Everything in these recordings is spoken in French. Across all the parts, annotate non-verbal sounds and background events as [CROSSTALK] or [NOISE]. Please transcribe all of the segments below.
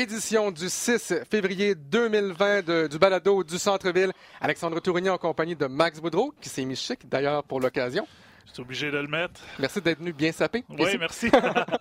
édition du 6 février 2020 du balado du Centre-Ville. Alexandre Tourigny en compagnie de Max Boudreau, qui s'est mis chic d'ailleurs pour l'occasion. Je suis obligé de le mettre. Merci d'être venu bien sapé. Oui, merci.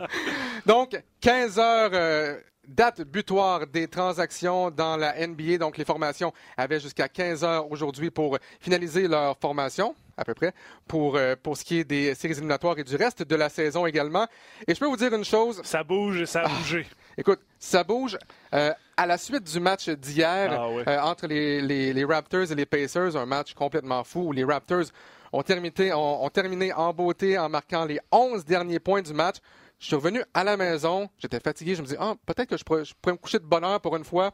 [LAUGHS] Donc, 15 heures, euh, date butoir des transactions dans la NBA. Donc, les formations avaient jusqu'à 15 heures aujourd'hui pour finaliser leur formation à peu près, pour, euh, pour ce qui est des séries éliminatoires et du reste de la saison également. Et je peux vous dire une chose. Ça bouge et ça a ah, bougé. Écoute, ça bouge. Euh, à la suite du match d'hier ah, euh, entre les, les, Raptors et les Pacers, un match complètement fou où les Raptors ont terminé, ont, ont terminé en beauté en marquant les 11 derniers points du match. Je suis revenu à la maison, j'étais fatigué, je me dis, ah, peut-être que je pourrais, je pourrais, me coucher de bonne heure pour une fois.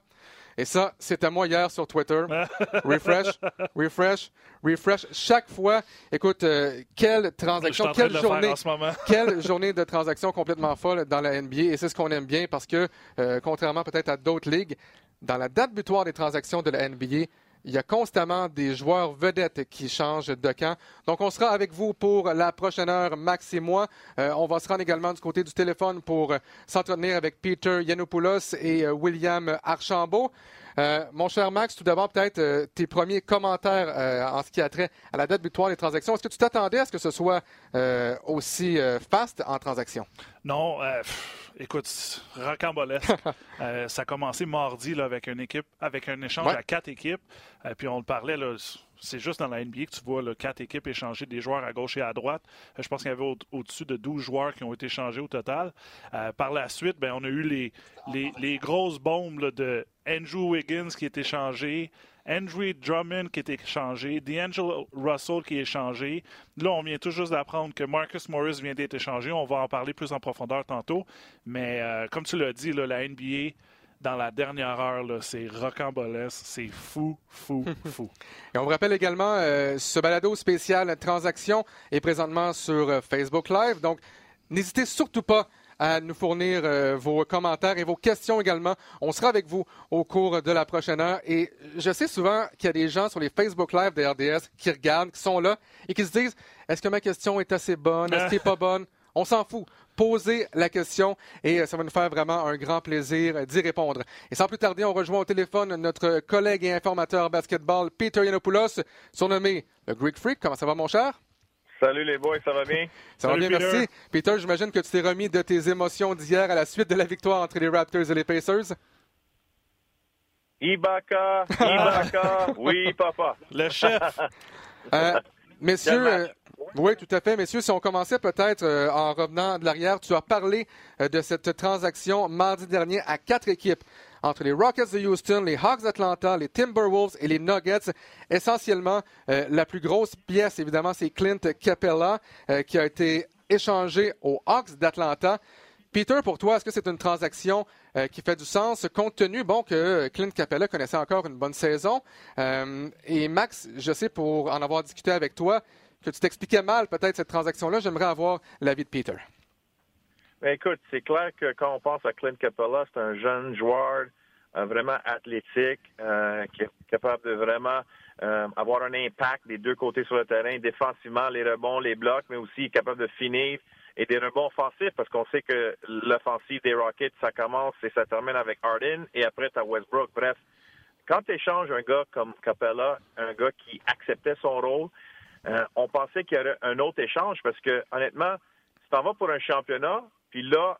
Et ça, c'était moi hier sur Twitter. [LAUGHS] refresh, refresh, refresh. Chaque fois, écoute, euh, quelle transaction, quelle journée, quelle [LAUGHS] journée de transaction complètement folle dans la NBA. Et c'est ce qu'on aime bien parce que, euh, contrairement peut-être à d'autres ligues, dans la date butoir des transactions de la NBA, il y a constamment des joueurs vedettes qui changent de camp. Donc, on sera avec vous pour la prochaine heure, Max et moi. Euh, on va se rendre également du côté du téléphone pour euh, s'entretenir avec Peter Yanopoulos et euh, William Archambault. Mon cher Max, tout d'abord, peut-être tes premiers commentaires en ce qui a trait à la date butoir des transactions. Est-ce que tu t'attendais à ce que ce soit aussi fast en transaction? Non écoute, rocambolesque. [LAUGHS] euh, ça a commencé mardi là, avec une équipe, avec un échange à quatre équipes. et euh, puis on le parlait, là, c'est juste dans la NBA que tu vois quatre équipes échanger des joueurs à gauche et à droite. Euh, je pense qu'il y avait au-dessus de 12 joueurs qui ont été échangés au total. Euh, par la suite, ben, on a eu les grosses bombes de Andrew Wiggins qui est échangé. Andrew Drummond qui est échangé, D'Angelo Russell qui est échangé. Là, on vient tout juste d'apprendre que Marcus Morris vient d'être échangé. On va en parler plus en profondeur tantôt. Mais euh, comme tu l'as dit, la NBA, dans la dernière heure, c'est rocambolesque, c'est fou, fou, [LAUGHS] fou. Et on vous rappelle également, euh, ce balado spécial Transaction est présentement sur euh, Facebook Live. Donc, n'hésitez surtout pas à nous fournir euh, vos commentaires et vos questions également. On sera avec vous au cours de la prochaine heure. Et je sais souvent qu'il y a des gens sur les Facebook Live de RDS qui regardent, qui sont là et qui se disent est-ce que ma question est assez bonne? Est-ce [LAUGHS] qu'elle n'est pas bonne? On s'en fout. Posez la question et euh, ça va nous faire vraiment un grand plaisir d'y répondre. Et sans plus tarder, on rejoint au téléphone notre collègue et informateur basketball Peter Yanopoulos, surnommé le Greek Freak. Comment ça va, mon cher? Salut les boys, ça va bien? Ça va bien, merci. Peter, j'imagine que tu t'es remis de tes émotions d'hier à la suite de la victoire entre les Raptors et les Pacers. Ibaka, [LAUGHS] Ibaka, oui, papa. Le chef. Euh, messieurs, euh, oui, tout à fait. Messieurs, si on commençait peut-être euh, en revenant de l'arrière, tu as parlé de cette transaction mardi dernier à quatre équipes entre les Rockets de Houston, les Hawks d'Atlanta, les Timberwolves et les Nuggets. Essentiellement, euh, la plus grosse pièce, évidemment, c'est Clint Capella euh, qui a été échangé aux Hawks d'Atlanta. Peter, pour toi, est-ce que c'est une transaction euh, qui fait du sens, compte tenu bon, que Clint Capella connaissait encore une bonne saison? et Max, je sais pour en avoir discuté avec toi que tu t'expliquais mal peut-être cette transaction-là. J'aimerais avoir l'avis de Peter. Ben, écoute, c'est clair que quand on pense à Clint Capella, c'est un jeune joueur euh, vraiment athlétique, euh, qui est capable de vraiment euh, avoir un impact des deux côtés sur le terrain, défensivement, les rebonds, les blocs, mais aussi capable de finir et des rebonds offensifs, parce qu'on sait que l'offensive des Rockets, ça commence et ça termine avec Harden, et après, tu as Westbrook. Bref, quand tu échanges un gars comme Capella, un gars qui acceptait son rôle, on pensait qu'il y aurait un autre échange, parce que honnêtement, si tu en vas pour un championnat, puis là,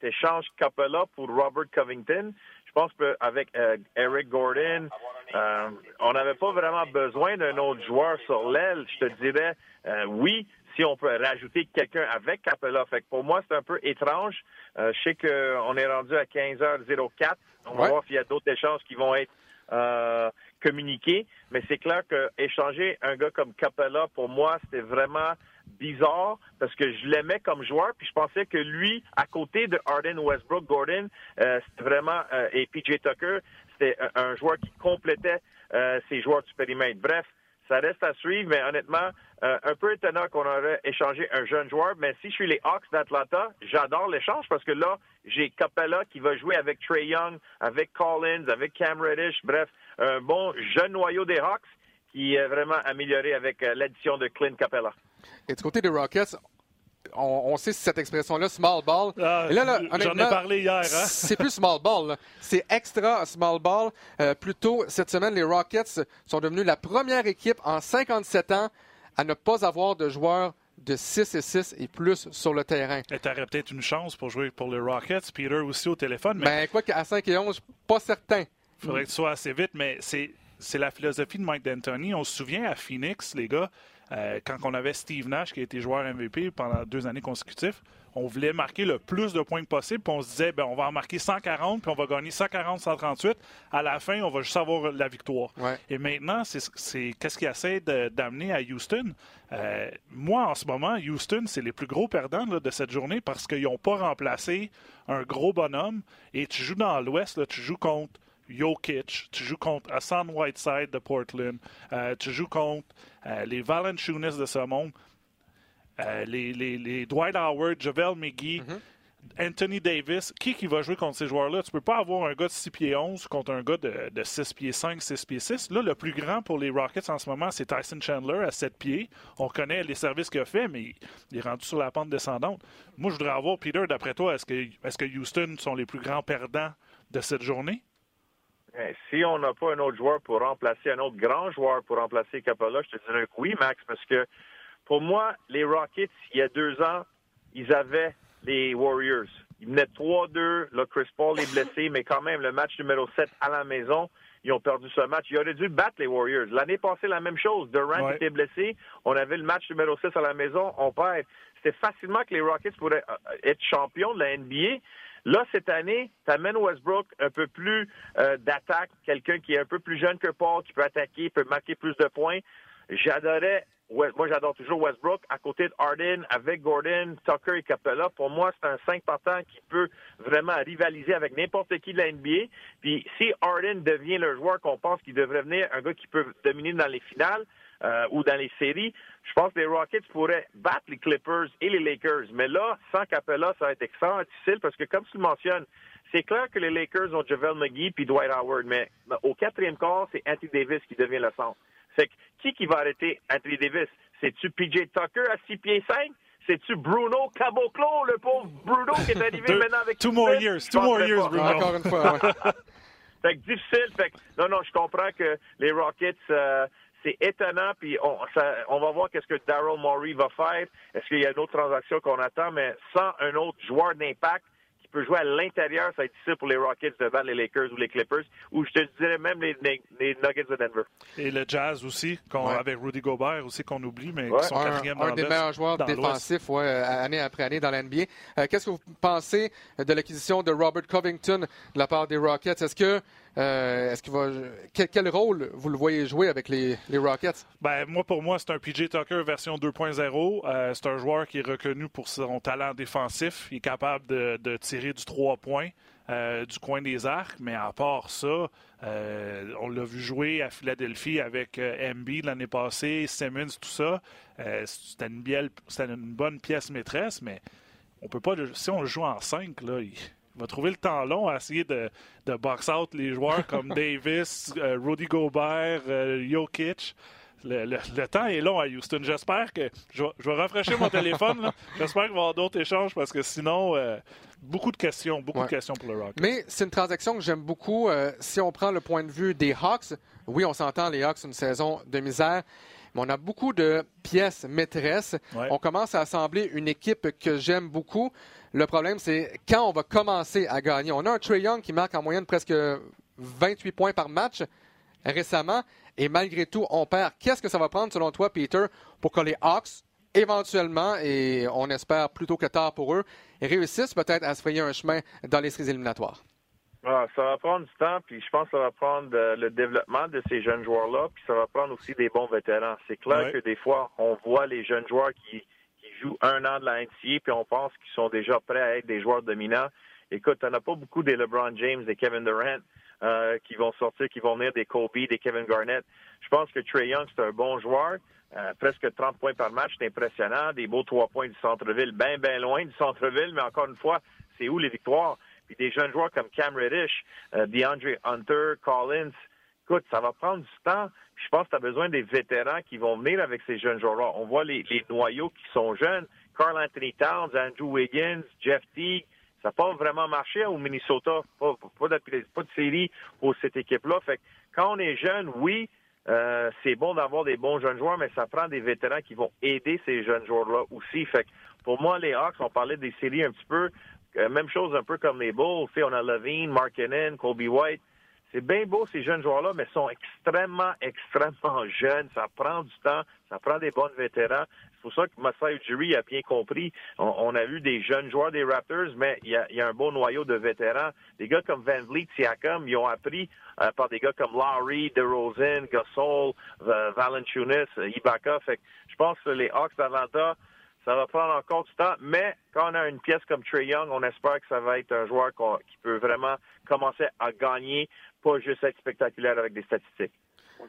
tu échanges Capella pour Robert Covington. Je pense qu'avec euh, Eric Gordon, euh, on n'avait pas vraiment besoin d'un autre joueur sur l'aile. Je te dirais, euh, oui, si on peut rajouter quelqu'un avec Capella. Fait que pour moi, c'est un peu étrange. je sais qu'on est rendu à 15h04. On va voir s'il y a d'autres échanges qui vont être communiqués. Mais c'est clair que échanger un gars comme Capella, pour moi, c'était vraiment bizarre parce que je l'aimais comme joueur, puis je pensais que lui, à côté de Arden Westbrook, Gordon, euh, c'était vraiment euh, et PJ Tucker, c'était un, joueur qui complétait euh, ses joueurs du périmètre. Bref, ça reste à suivre, mais honnêtement, un peu étonnant qu'on aurait échangé un jeune joueur. Mais si je suis les Hawks d'Atlanta, j'adore l'échange parce que là, j'ai Capella qui va jouer avec Trey Young, avec Collins, avec Cam Reddish. Bref, un bon jeune noyau des Hawks qui est vraiment amélioré avec l'addition de Clint Capella. Et du côté des Rockets, on, sait cette expression-là, small ball. Ah, j'en ai parlé hier. Hein? c'est plus small ball. C'est extra small ball. Euh, plutôt, cette semaine, les Rockets sont devenus la première équipe en 57 ans à ne pas avoir de joueurs de 6 et 6 et plus sur le terrain. Et tu aurais peut-être une chance pour jouer pour les Rockets. Peter aussi au téléphone. Mais ben, quoi qu'à 5 et 11, pas certain. Il faudrait que tu sois assez vite, mais c'est la philosophie de Mike D'Antoni. On se souvient à Phoenix, les gars, euh, quand on avait Steve Nash qui a été joueur MVP pendant deux années consécutives, on voulait marquer le plus de points possible, puis on se disait, ben, on va en marquer 140, puis on va gagner 140-138. À la fin, on va juste avoir la victoire. Et maintenant, c'est qu'est-ce qu'il essaie d'amener à Houston? Euh, moi, en ce moment, Houston, c'est les plus gros perdants de cette journée parce qu'ils n'ont pas remplacé un gros bonhomme. Et tu joues dans l'Ouest, tu joues contre Jokic, tu joues contre Hassan Whiteside de Portland, euh, tu joues contre euh, les Valanciunas de ce monde, euh, les, les, Dwight Howard, Javel McGee, mhm. Anthony Davis. Qui qui va jouer contre ces joueurs-là? Tu peux pas avoir un gars de 6 pieds 11 contre un gars de, de 6 pieds 5, 6 pieds 6. Là, le plus grand pour les Rockets en ce moment, c'est Tyson Chandler à 7 pieds. On connaît les services qu'il a fait, mais il est rendu sur la pente descendante. Moi, je voudrais avoir, Peter, d'après toi, est-ce que, est-ce que Houston sont les plus grands perdants de cette journée? Ben, si on n'a pas un autre joueur pour remplacer, un autre grand joueur pour remplacer Capella, je te dirais oui, Max, parce que pour moi, les Rockets, il y a deux ans, ils avaient les Warriors. Ils venaient 3-2, là, Chris Paul est blessé, [LAUGHS] mais quand même, le match numéro 7 à la maison, ils ont perdu ce match. Ils auraient dû battre les Warriors. L'année passée, la même chose. Durant était blessé. On avait le match numéro 6 à la maison. On perd. C'était facilement que les Rockets pourraient euh, être champions de la NBA. Là, cette année, tu amènes Westbrook un peu plus euh, d'attaque, quelqu'un qui est un peu plus jeune que Paul, qui peut attaquer, peut marquer plus de points. J'adorais, moi j'adore toujours Westbrook à côté de avec Gordon, Tucker et Capella. Pour moi, c'est un 5 partant qui peut vraiment rivaliser avec n'importe qui de la NBA. Puis si Harden devient le joueur qu'on pense qu'il devrait venir, un gars qui peut dominer dans les finales, euh, ou dans les séries, je pense que les Rockets pourraient battre les Clippers et les Lakers. Mais là, sans Capella, ça va être extrêmement difficile parce que, comme tu le mentionnes, c'est clair que les Lakers ont Javel McGee puis Dwight Howard, mais au quatrième quart, c'est Anthony Davis qui devient le centre. C'est qui qui va arrêter Anthony Davis? C'est-tu PJ Tucker à 6 pieds 5? C'est-tu Bruno Caboclo, le pauvre Bruno qui est arrivé [LAUGHS] maintenant avec Two more years, two more years, Bruno. Encore une fois, [LAUGHS] fait que difficile. Fait que, non, non, je comprends que les Rockets, euh, c'est étonnant, puis on, on va voir qu'est-ce que Daryl Morey va faire. Est-ce qu'il y a une autre transaction qu'on attend, mais sans un autre joueur d'impact qui peut jouer à l'intérieur, ça va être difficile pour les Rockets devant les Lakers ou les Clippers, ou je te dirais même les, Nuggets de Denver. Et le Jazz aussi, avec Rudy Gobert aussi qu'on oublie, mais qui sont quatrième un, un des meilleurs joueurs défensifs année après année dans l'NBA. Euh, Qu'est-ce que vous pensez de l'acquisition de Robert Covington de la part des Rockets? Est-ce que euh, est-ce qu'il va quel, rôle vous le voyez jouer avec les, Rockets? Ben moi pour moi c'est un PJ Tucker version 2.0. Euh, c'est un joueur qui est reconnu pour son talent défensif. Il est capable de, tirer du 3 points. Euh, du coin des arcs, mais à part ça, on l'a vu jouer à Philadelphie avec MB l'année passée, Simmons, tout ça. c'était une, une, bonne pièce maîtresse, mais on peut pas. Si on le joue en 5, là, il va trouver le temps long à essayer de, de box out les joueurs [LAUGHS] comme Davis, euh, Rudy Gobert, euh, Jokic. Le, temps est long à Houston. J'espère que. Je, vais rafraîchir mon téléphone. [LAUGHS] J'espère qu'il va y avoir d'autres échanges parce que sinon, euh, beaucoup de questions. Beaucoup de questions pour le Rock. Mais c'est une transaction que j'aime beaucoup. si on prend le point de vue des Hawks, oui, on s'entend, les Hawks, une saison de misère. Mais on a beaucoup de pièces maîtresses. On commence à assembler une équipe que j'aime beaucoup. Le problème, c'est quand on va commencer à gagner. On a un Trey Young qui marque en moyenne presque 28 points par match récemment, et malgré tout, on perd. Qu'est-ce que ça va prendre, selon toi, Peter, pour que les Hawks, éventuellement, et on espère plutôt que tard pour eux, réussissent peut-être à se frayer un chemin dans les séries éliminatoires? Ah, ça va prendre du temps, puis je pense que ça va prendre euh, le développement de ces jeunes joueurs-là, puis ça va prendre aussi des bons vétérans. C'est clair que des fois, on voit les jeunes joueurs qui jouent un an de la NCA, puis on pense qu'ils sont déjà prêts à être des joueurs dominants. Écoute, on n'a pas beaucoup des LeBron James, des Kevin Durant euh, qui vont sortir, qui vont venir des Kobe, des Kevin Garnett. Je pense que Trey Young, c'est un bon joueur. Euh, presque 30 points par match, c'est impressionnant. Des beaux trois points du centre-ville, bien, bien loin du centre-ville, mais encore une fois, c'est où les victoires? Puis des jeunes joueurs comme Cam Reddish, euh, DeAndre Hunter, Collins, écoute, ça va prendre du temps. je pense que tu as besoin des vétérans qui vont venir avec ces jeunes joueurs-là. On voit les, noyaux qui sont jeunes, Carl Anthony Towns, Andrew Wiggins, Jeff Teague. Ça n'a pas vraiment marché au Minnesota. Pas, de, pas de série pour cette équipe-là. Fait que quand on est jeune, oui, euh, c'est bon d'avoir des bons jeunes joueurs, mais ça prend des vétérans qui vont aider ces jeunes joueurs-là aussi. Fait que pour moi, les Hawks, on parlait des séries un petit peu. Euh, même chose un peu comme les Bulls. on a Levine, Markkinen, Kobe White. C'est bien beau, ces jeunes joueurs-là, mais sont extrêmement, [LAUGHS] extrêmement jeunes. Ça prend du temps, ça prend des bons vétérans. C'est pour ça que Masai Ujiri a bien compris. On, a vu des jeunes joueurs des Raptors, mais il y, a, un beau noyau de vétérans. Des gars comme Van Vliet, Siakam, ils ont appris euh, par des gars comme Lowry, DeRozan, Gasol, euh, Valanciunas, Ibaka. Fait je pense que les Hawks d'Atlanta, ça va prendre encore du temps, mais quand on a une pièce comme Trey Young, on espère que ça va être un joueur qui peut vraiment commencer à gagner, pas juste être spectaculaire avec des statistiques.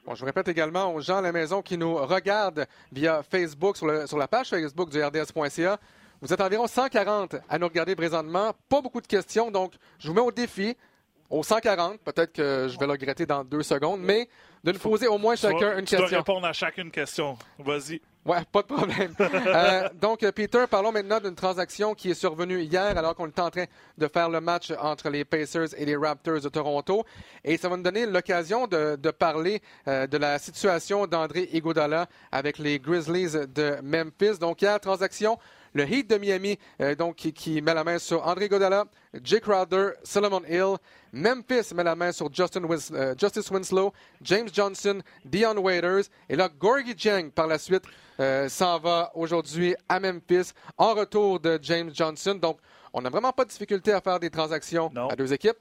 Bon, je répète également aux gens à la maison qui nous regardent via Facebook, sur, sur la page Facebook du RDS.ca. Vous êtes environ 140 à nous regarder présentement. Pas beaucoup de questions, donc je vous mets au défi au 140. Peut-être que je vais le regretter dans deux secondes, mais de nous poser au moins chacun une question. Tu dois répondre à chacune question. Vas-y. Ouais, pas de problème. [LAUGHS] Euh, donc, Peter, parlons maintenant d'une transaction qui est survenue hier alors qu'on était en train de faire le match entre les Pacers et les Raptors de Toronto. Et ça va nous donner l'occasion de, parler euh, de la situation d'André Iguodala avec les Grizzlies de Memphis. Donc, hier, transaction le Heat de Miami, euh, donc, qui, met la main sur André Godala, Jake Crowder, Solomon Hill. Memphis met la main sur Justin euh, Justice Winslow, James Johnson, Dion Waiters. Et là, Gorgie Jang, par la suite, euh, s'en va aujourd'hui à Memphis en retour de James Johnson. Donc, on n'a vraiment pas de difficulté à faire des transactions à deux équipes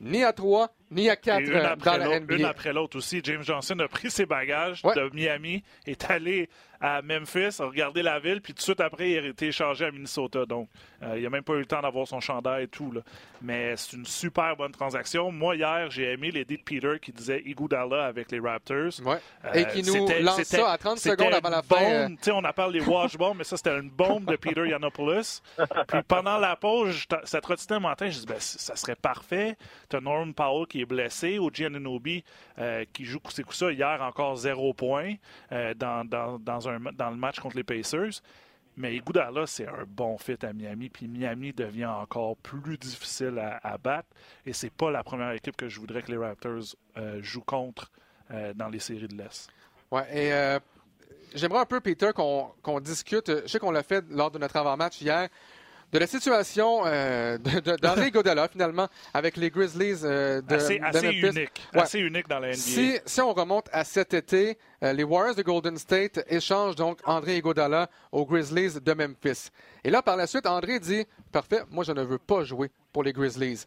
ni à trois, ni à quatre dans la NBA. Une après l'autre aussi. James Johnson a pris ses bagages de Miami, est allé à Memphis, a regardé la ville, puis tout de suite après, il a été échangé à Minnesota. Donc, euh, il n'a même pas eu le temps d'avoir son chandail et tout. Là. Mais c'est une super bonne transaction. Moi, hier, j'ai aimé l'idée de Peter qui disait Iguodala avec les Raptors. Ouais. Euh, et qui nous lance ça à 30 secondes avant la fin. Euh. On appelle les wash bombs, mais ça, c'était une bombe de Peter Yanopoulos. puis pendant la pause, ça trottinait le matin, je dis, ben, ça serait parfait. Tu as Norman Powell qui blessé, ou Giannobi euh, qui joue coup coup ça. Hier, encore zéro point dans, dans, dans, un, dans le match contre les Pacers. Mais Iguodala, c'est un bon fit à Miami. Puis Miami devient encore plus difficile à, battre. Et c'est pas la première équipe que je voudrais que les Raptors euh, jouent contre euh, dans les séries de l'Est. Ouais, et euh, j'aimerais un peu, Peter, qu'on discute. Je sais qu'on l'a fait lors de notre avant-match hier de la situation euh, d'André [LAUGHS] Godala, finalement, avec les Grizzlies euh, de, assez, assez Unique, assez unique dans la NBA. Si, si on remonte à cet été, euh, les Warriors de Golden State échangent donc André Godala aux Grizzlies de Memphis. Et là, par la suite, André dit Parfait, moi, je ne veux pas jouer pour les Grizzlies.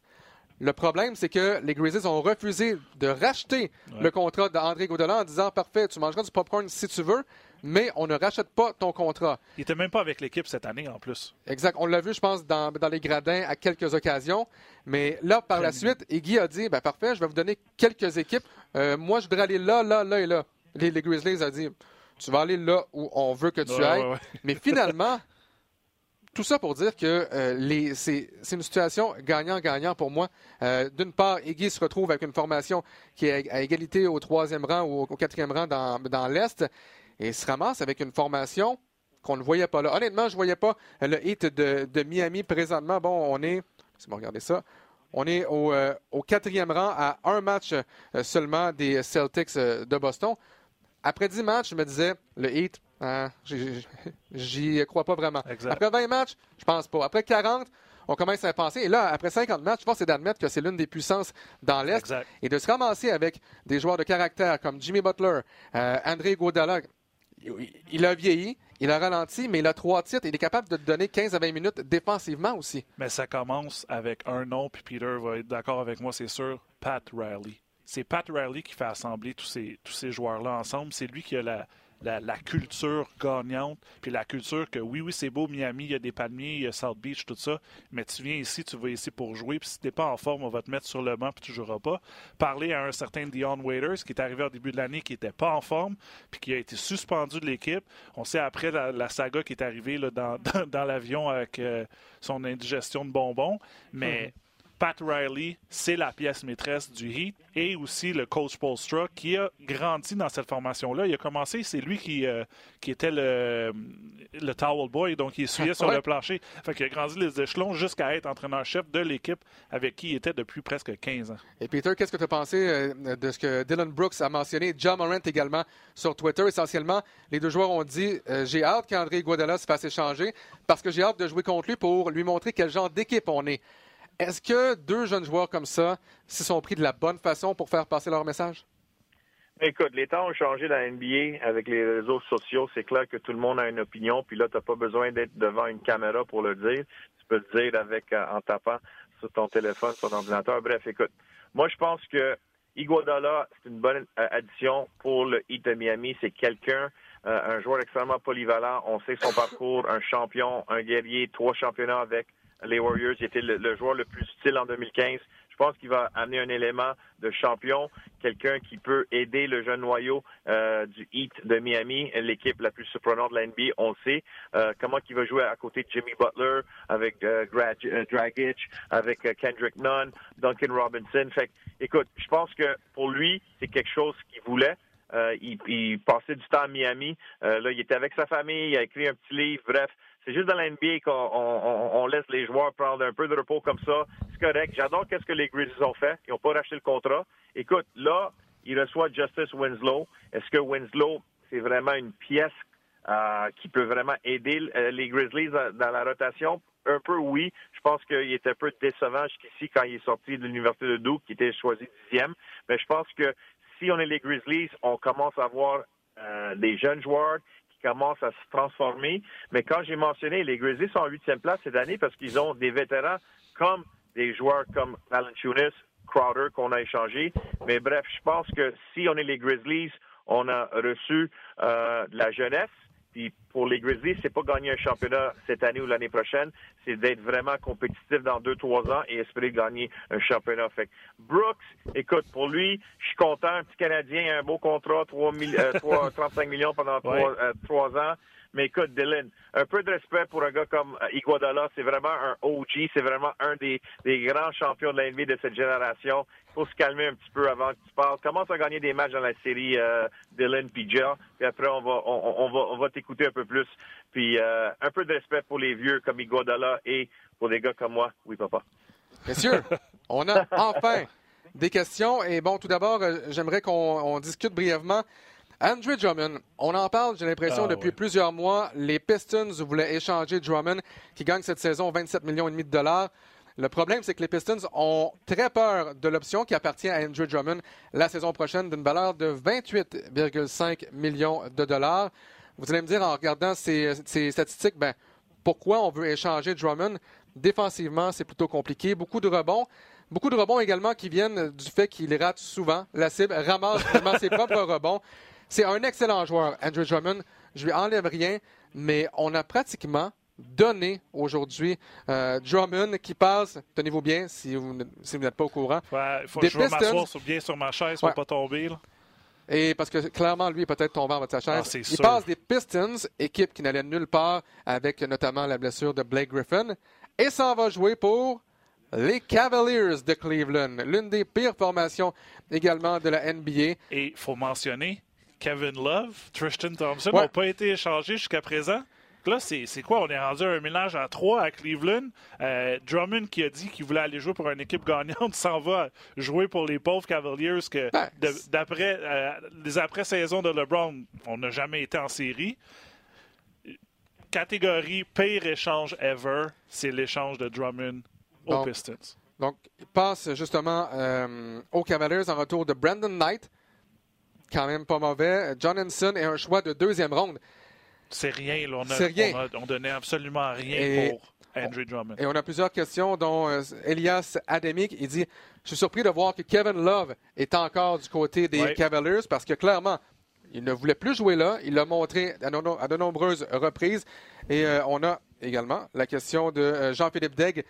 Le problème, c'est que les Grizzlies ont refusé de racheter le contrat d'André Godala en disant Parfait, tu mangeras du popcorn si tu veux, mais on ne rachète pas ton contrat. Il n'était même pas avec l'équipe cette année en plus. Exact. On l'a vu, je pense, dans, les gradins à quelques occasions. Mais là, par la suite, Iggy a dit ben, Parfait, je vais vous donner quelques équipes. Euh, moi, je voudrais aller là, là, là et là. Les, Grizzlies ont dit Tu vas aller là où on veut que tu ailles. Mais finalement, [LAUGHS] tout ça pour dire que euh, c'est, une situation gagnant-gagnant pour moi. Euh, d'une part, Iggy se retrouve avec une formation qui est à égalité au troisième rang ou au quatrième rang dans, dans l'Est et se ramasse avec une formation qu'on ne voyait pas là. Honnêtement, je ne voyais pas le hit de, Miami présentement. Bon, on est, vous regardez ça, on est euh, au, quatrième rang à un match euh, seulement des Celtics euh, de Boston. Après dix matchs, je me disais, le hit, hein, j'y crois pas vraiment. Après 20 matchs, je pense pas. Après 40, on commence à penser. Et là, après 50 matchs, je pense c'est d'admettre que c'est l'une des puissances dans l'Est. Et de se ramasser avec des joueurs de caractère comme Jimmy Butler, André Godala, il a vieilli, il a ralenti, mais il a trois titres. Il est capable de donner 15 à 20 minutes défensivement aussi. Mais ça commence avec un nom, puis Peter va être d'accord avec moi, c'est sûr, Pat Riley. C'est Pat Riley qui fait assembler tous ces, tous ces joueurs-là ensemble. C'est lui qui a la, la, culture gagnante, puis la culture que oui, oui, c'est beau, Miami, il y a des palmiers, il y a South Beach, tout ça, mais tu viens ici, tu vas ici pour jouer, puis si t'es pas en forme, on va te mettre sur le banc, puis tu joueras pas. Parler à un certain Dion Waiters, qui est arrivé au début de l'année, qui était pas en forme, puis qui a été suspendu de l'équipe. On sait après la, saga qui est arrivée là, [LAUGHS] dans, dans, l'avion avec euh, son indigestion de bonbons, mais... Mhm. Pat Riley, c'est la pièce maîtresse du Heat et aussi le coach Paul Strzok qui a grandi dans cette formation-là. Il a commencé, c'est lui qui, euh, qui était le, le towel boy, donc il essuyait sur le plancher. Fait qu'il a grandi les échelons jusqu'à être entraîneur-chef de l'équipe avec qui il était depuis presque 15 ans. Et Peter, qu'est-ce que tu as pensé euh, de ce que Dylan Brooks a mentionné, John Morant également sur Twitter? Essentiellement, les deux joueurs ont dit euh, J'ai hâte qu'André Guadala se fasse échanger parce que j'ai hâte de jouer contre lui pour lui montrer quel genre d'équipe on est. Est-ce que deux jeunes joueurs comme ça se sont pris de la bonne façon pour faire passer leur message? Écoute, les temps ont changé dans la NBA avec les réseaux sociaux. C'est clair que tout le monde a une opinion, puis là, tu n'as pas besoin d'être devant une caméra pour le dire. Tu peux le dire avec euh, en tapant sur ton téléphone, sur ton ordinateur. Bref, écoute, moi, je pense que Iguodala, c'est une bonne euh, addition pour le Heat de Miami. C'est quelqu'un, euh, un joueur extrêmement polyvalent. On sait son parcours, un champion, un guerrier, trois championnats avec les Warriors. Il était le, joueur le plus utile en 2015. Je pense qu'il va amener un élément de champion, quelqu'un qui peut aider le jeune noyau euh, du Heat de Miami, l'équipe la plus surprenante de la NBA. On sait euh, comment il va jouer à côté de Jimmy Butler, avec euh, Dragic, avec Kendrick Nunn, Duncan Robinson. Fait écoute, je pense que pour lui, c'est quelque chose qu'il voulait. il, il, passait du temps à Miami. là, il était avec sa famille, il a écrit un petit livre. Bref, c'est juste dans la NBA qu'on laisse les joueurs prendre un peu de repos comme ça. C'est correct. J'adore qu'est-ce que les Grizzlies ont fait. Ils n'ont pas racheté le contrat. Écoute, là, il reçoit Justice Winslow. Est-ce que Winslow, c'est vraiment une pièce euh, qui peut vraiment aider euh, les Grizzlies dans la rotation? Un peu oui. Je pense qu'il était un peu décevant jusqu'ici quand il est sorti de l'Université de Duke, qui était choisi dixième. Mais je pense que si on est les Grizzlies, on commence à voir euh, des jeunes joueurs commence à se transformer. Mais quand j'ai mentionné, les Grizzlies sont en huitième place cette année parce qu'ils ont des vétérans comme des joueurs comme Valanciunas, Crowder qu'on a échangé. Mais bref, je pense que si on est les Grizzlies, on a reçu euh, de la jeunesse, puis pour les Grizzlies, c'est pas gagner un championnat cette année ou l'année prochaine, c'est d'être vraiment compétitif dans deux, trois ans et espérer gagner un championnat. Fait Brooks, écoute, pour lui, je suis content, un petit Canadien, un beau contrat, 3 35 [LAUGHS] millions pendant euh, trois ans. Mais écoute, Dylan, un peu de respect pour un gars comme euh, Iguodala. C'est vraiment un OG. C'est vraiment un des, grands champions de la de cette génération. Il faut se calmer un petit peu avant que tu parles. Commence à gagner des matchs dans la série euh, Dylan puis Puis après, on va, on, va, on va t'écouter un peu plus. Puis euh, un peu de respect pour les vieux comme Iguodala et pour des gars comme moi. Oui, papa. Messieurs, [LAUGHS] on a enfin des questions. Et bon, tout d'abord, j'aimerais qu'on discute brièvement Andrew Drummond, on en parle, j'ai l'impression, ah, depuis plusieurs mois. Les Pistons voulaient échanger Drummond, qui gagne cette saison 27 millions et demi de dollars. Le problème, c'est que les Pistons ont très peur de l'option qui appartient à Andrew Drummond la saison prochaine d'une valeur de 28,5 millions de dollars. Vous allez me dire, en regardant ces, statistiques, ben, pourquoi on veut échanger Drummond? Défensivement, c'est plutôt compliqué. Beaucoup de rebonds. Beaucoup de rebonds également qui viennent du fait qu'il rate souvent la cible, ramasse vraiment ses [LAUGHS] propres rebonds. C'est un excellent joueur, Andrew Drummond. Je lui enlève rien, mais on a pratiquement donné aujourd'hui euh, Drummond qui passe, tenez-vous bien si vous, n'êtes pas au courant. Il faut que je m'asseoir bien sur ma chaise pour ne pas tomber. Et parce que clairement, lui, est peut-être tombé en bas de sa chaise. Ah, il passe des Pistons, équipe qui n'allait nulle part, avec notamment la blessure de Blake Griffin, et s'en va jouer pour les Cavaliers de Cleveland, l'une des pires formations également de la NBA. Et il faut mentionner Kevin Love, Tristan Thompson n'ont pas été échangés jusqu'à présent. Là, c'est quoi? On est rendu à un ménage à trois à Cleveland. Euh, Drummond qui a dit qu'il voulait aller jouer pour une équipe gagnante [LAUGHS] s'en va jouer pour les pauvres Cavaliers que ben, d'après euh, les après-saisons de LeBron, on n'a jamais été en série. Catégorie pire échange ever, c'est l'échange de Drummond aux Pistons. Donc, il passe justement euh, aux Cavaliers en retour de Brandon Knight, quand même pas mauvais. John Henson est un choix de deuxième ronde. C'est rien. Là. On a, rien. On, donnait absolument rien pour Andrew Drummond. Et on a plusieurs questions, dont euh, Elias Ademic. Il dit Je suis surpris de voir que Kevin Love est encore du côté des Cavaliers parce que clairement, il ne voulait plus jouer là. Il l'a montré à, de nombreuses reprises. Et euh, on a également la question de euh, Jean-Philippe Degg.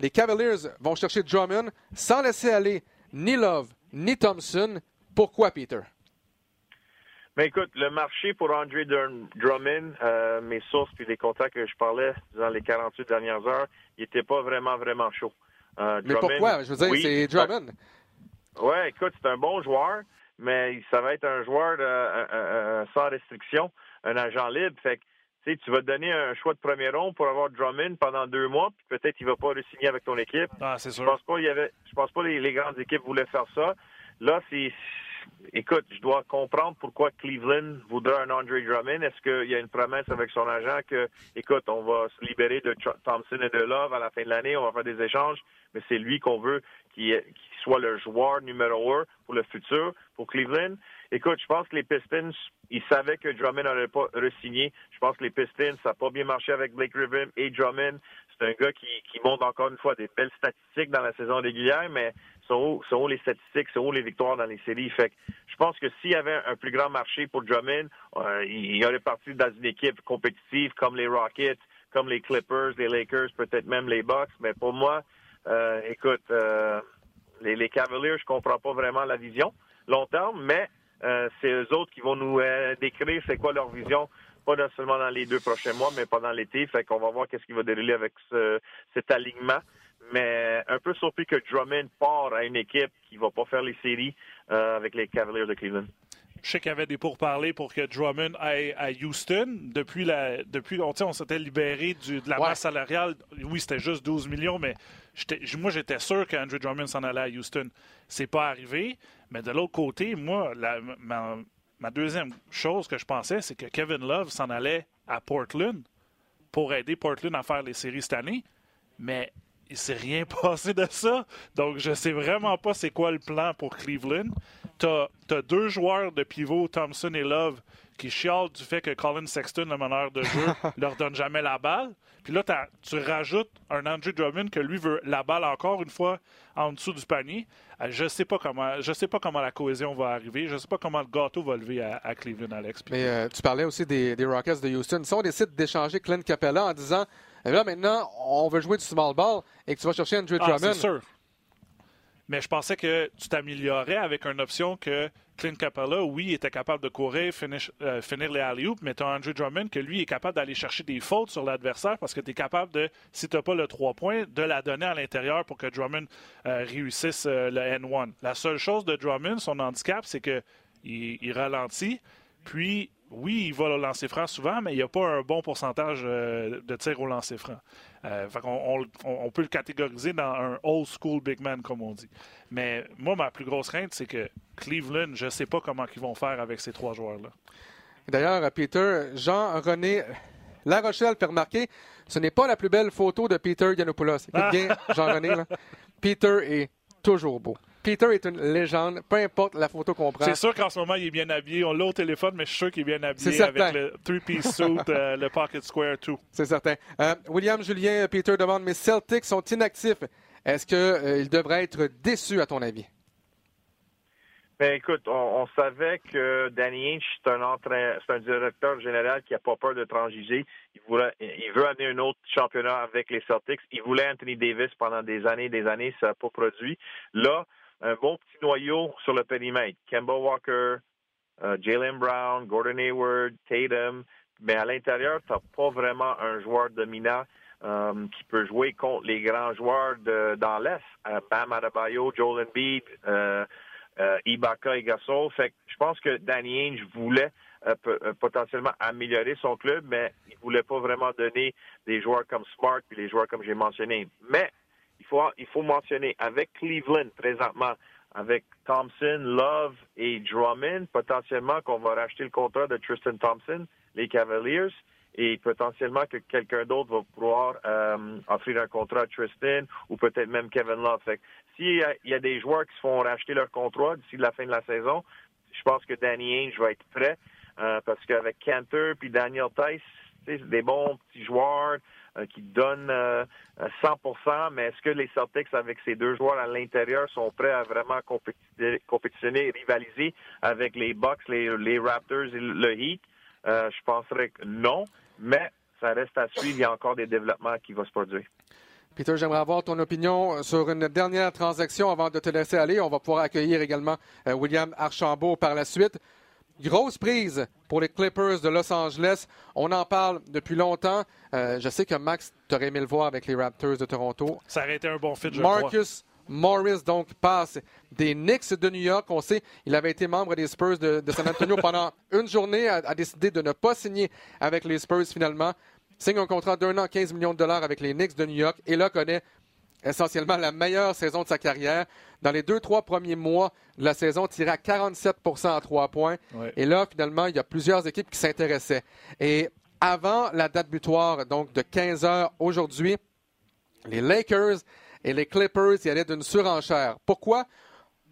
Les Cavaliers vont chercher Drummond sans laisser aller ni Love ni Thompson. Pourquoi, Peter? Mais écoute, le marché pour Andre Drummond, euh, mes sources puis les contacts que je parlais dans les 48 dernières heures, il n'était pas vraiment, vraiment chaud. mais pourquoi? Je veux dire, c'est Drummond. Oui, écoute, c'est un bon joueur, mais ça va être un joueur sans restriction, un agent libre. Fait que, tu vas te donner un choix de premier rond pour avoir Drummond pendant deux mois, puis peut-être il va pas re-signer avec ton équipe. Ah, c'est sûr. Je pense pas il y avait, je pense pas les, les grandes équipes voulaient faire ça. Là, c'est écoute, je dois comprendre pourquoi Cleveland voudra un Andre Drummond. Est-ce qu'il y a une promesse avec son agent que, écoute, on va se libérer de Thompson et de Love à la fin de l'année, on va faire des échanges, mais c'est lui qu'on veut qui soit le joueur numéro un pour le futur pour Cleveland. Écoute, je pense que les Pistons, ils savaient que Drummond n'aurait pas re-signé. Je pense que les Pistons, ça n'a pas bien marché avec Blake Griffin et Drummond. C'est un gars qui, qui montre encore une fois des belles statistiques dans la saison régulière, mais sont où, les statistiques, sont où les victoires dans les séries. Fait que je pense que s'il y avait un plus grand marché pour Drummond, euh, il aurait parti dans une équipe compétitive comme les Rockets, comme les Clippers, les Lakers, peut-être même les Bucks. Mais pour moi, euh, écoute, euh, les, les, Cavaliers, je comprends pas vraiment la vision long terme, mais c'est eux autres qui vont nous décrire c'est quoi leur vision pas seulement dans les deux prochains mois, mais pendant l'été. Fait qu'on va voir qu'est-ce qui va dérouler avec cet alignement mais un peu surpris que Drummond part à une équipe qui va pas faire les séries euh, avec les Cavaliers de Cleveland. Je sais qu'il y avait des pourparlers pour que Drummond aille à Houston. Depuis, la, depuis on, on s'était libéré du, de la masse salariale. Oui, c'était juste 12 millions, mais moi, j'étais sûr qu'Andrew Drummond s'en allait à Houston. C'est pas arrivé. Mais de l'autre côté, moi, ma, ma, deuxième chose que je pensais, c'est que Kevin Love s'en allait à Portland pour aider Portland à faire les séries cette année. Mais il s'est rien [LAUGHS] passé de ça. Donc, je sais vraiment pas c'est quoi le plan pour Cleveland. Tu as, deux joueurs de pivot, Thompson et Love, qui chialent du fait que Colin Sexton, le meneur de jeu, [LAUGHS] leur donne jamais la balle. Puis là, tu rajoutes un Andrew Drummond que lui veut la balle encore une fois en dessous du panier. Euh, je sais pas comment, je sais pas comment la cohésion va arriver. Je sais pas comment le gâteau va lever à, Cleveland, Alex. Mais euh, tu parlais aussi des, des, Rockets de Houston. Si on décide d'échanger Clint Capella en disant là, maintenant, on veut jouer du small ball et que tu vas chercher Andrew ah, Drummond. C'est sûr. Mais je pensais que tu t'améliorais avec une option que Clint Capella, oui, était capable de courir, euh, finir les alley mais tu as Andrew Drummond que lui est capable d'aller chercher des fautes sur l'adversaire parce que tu es capable de, si tu n'as pas le 3 points, de la donner à l'intérieur pour que Drummond euh, réussisse euh, le N1. La seule chose de Drummond, son handicap, c'est qu'il il ralentit, puis oui, il va le lancer franc souvent, mais il n'y a pas un bon pourcentage euh, de tir au lancer franc. Euh, on, peut le catégoriser dans un old school big man, comme on dit. Mais moi, ma plus grosse crainte, c'est que Cleveland, je ne sais pas comment ils vont faire avec ces trois joueurs-là. D'ailleurs, Peter, Jean-René La Rochelle fait remarquer, ce n'est pas la plus belle photo de Peter Yanopoulos. Écoute bien, Jean-René, [LAUGHS] Peter est toujours beau. Peter est une légende, peu importe la photo qu'on prend. C'est sûr qu'en ce moment, il est bien habillé. On l'a au téléphone, mais je suis sûr qu'il est bien habillé avec le three-piece [LAUGHS] suit, euh, le pocket square, tout. C'est certain. Euh, William Julien, Peter demande, mes Celtics sont inactifs. Est-ce qu'ils euh, devraient être déçus, à ton avis? Ben, écoute, on, savait que Danny Ainge, c'est un, un directeur général qui n'a pas peur de transiger. Il, voulait, il veut amener un autre championnat avec les Celtics. Il voulait Anthony Davis pendant des années et des années. Ça n'a pas produit. Là, un bon petit noyau sur le périmètre. Kemba Walker, euh, Jalen Brown, Gordon Hayward, Tatum. Mais à l'intérieur, tu n'as pas vraiment un joueur dominant euh, qui peut jouer contre les grands joueurs de, dans l'Est. Euh, Bam Adebayo, Joel Embiid, euh, Ibaka et Gasol. Fait je pense que Danny Ainge voulait potentiellement améliorer son club, mais il voulait pas vraiment donner des joueurs comme Smart et les joueurs comme j'ai mentionné. Mais il faut mentionner avec Cleveland présentement, avec Thompson, Love et Drummond, potentiellement qu'on va racheter le contrat de Tristan Thompson, les Cavaliers, et potentiellement que quelqu'un d'autre va pouvoir euh, offrir un contrat à Tristan ou peut-être même Kevin Love. s'il y, a des joueurs qui se font racheter leur contrat d'ici la fin de la saison, je pense que Danny Ainge va être prêt euh, parce qu'avec Cantor puis Daniel Tice, c'est des bons petits joueurs. Euh, qui donne 100% euh, mais est-ce que les Celtics, avec ces deux joueurs à l'intérieur, sont prêts à vraiment compétitionner, et rivaliser avec les Bucks, les, Raptors et le Heat? Euh, je penserais que non, mais ça reste à suivre. Il y a encore des développements qui vont se produire. Peter, j'aimerais avoir ton opinion sur une dernière transaction avant de te laisser aller. On va pouvoir accueillir également William Archambault par la suite. Grosse prise pour les Clippers de Los Angeles. On en parle depuis longtemps. Euh, je sais que Max, t'aurais aimé le voir avec les Raptors de Toronto. Ça aurait été un bon fit, je Marcus Morris, donc, passe des Knicks de New York. On sait, il avait été membre des Spurs de, San Antonio [LAUGHS] pendant une journée, a, a, décidé de ne pas signer avec les Spurs finalement. Signe un contrat d'un an, 15 millions de dollars avec les Knicks de New York. Et là, connaît essentiellement la meilleure saison de sa carrière. Dans les deux, trois premiers mois de la saison, tiré à 47% à trois points. Et là, finalement, il y a plusieurs équipes qui s'intéressaient. Et avant la date butoir, donc de 15 heures aujourd'hui, les Lakers et les Clippers y allaient d'une surenchère. Pourquoi?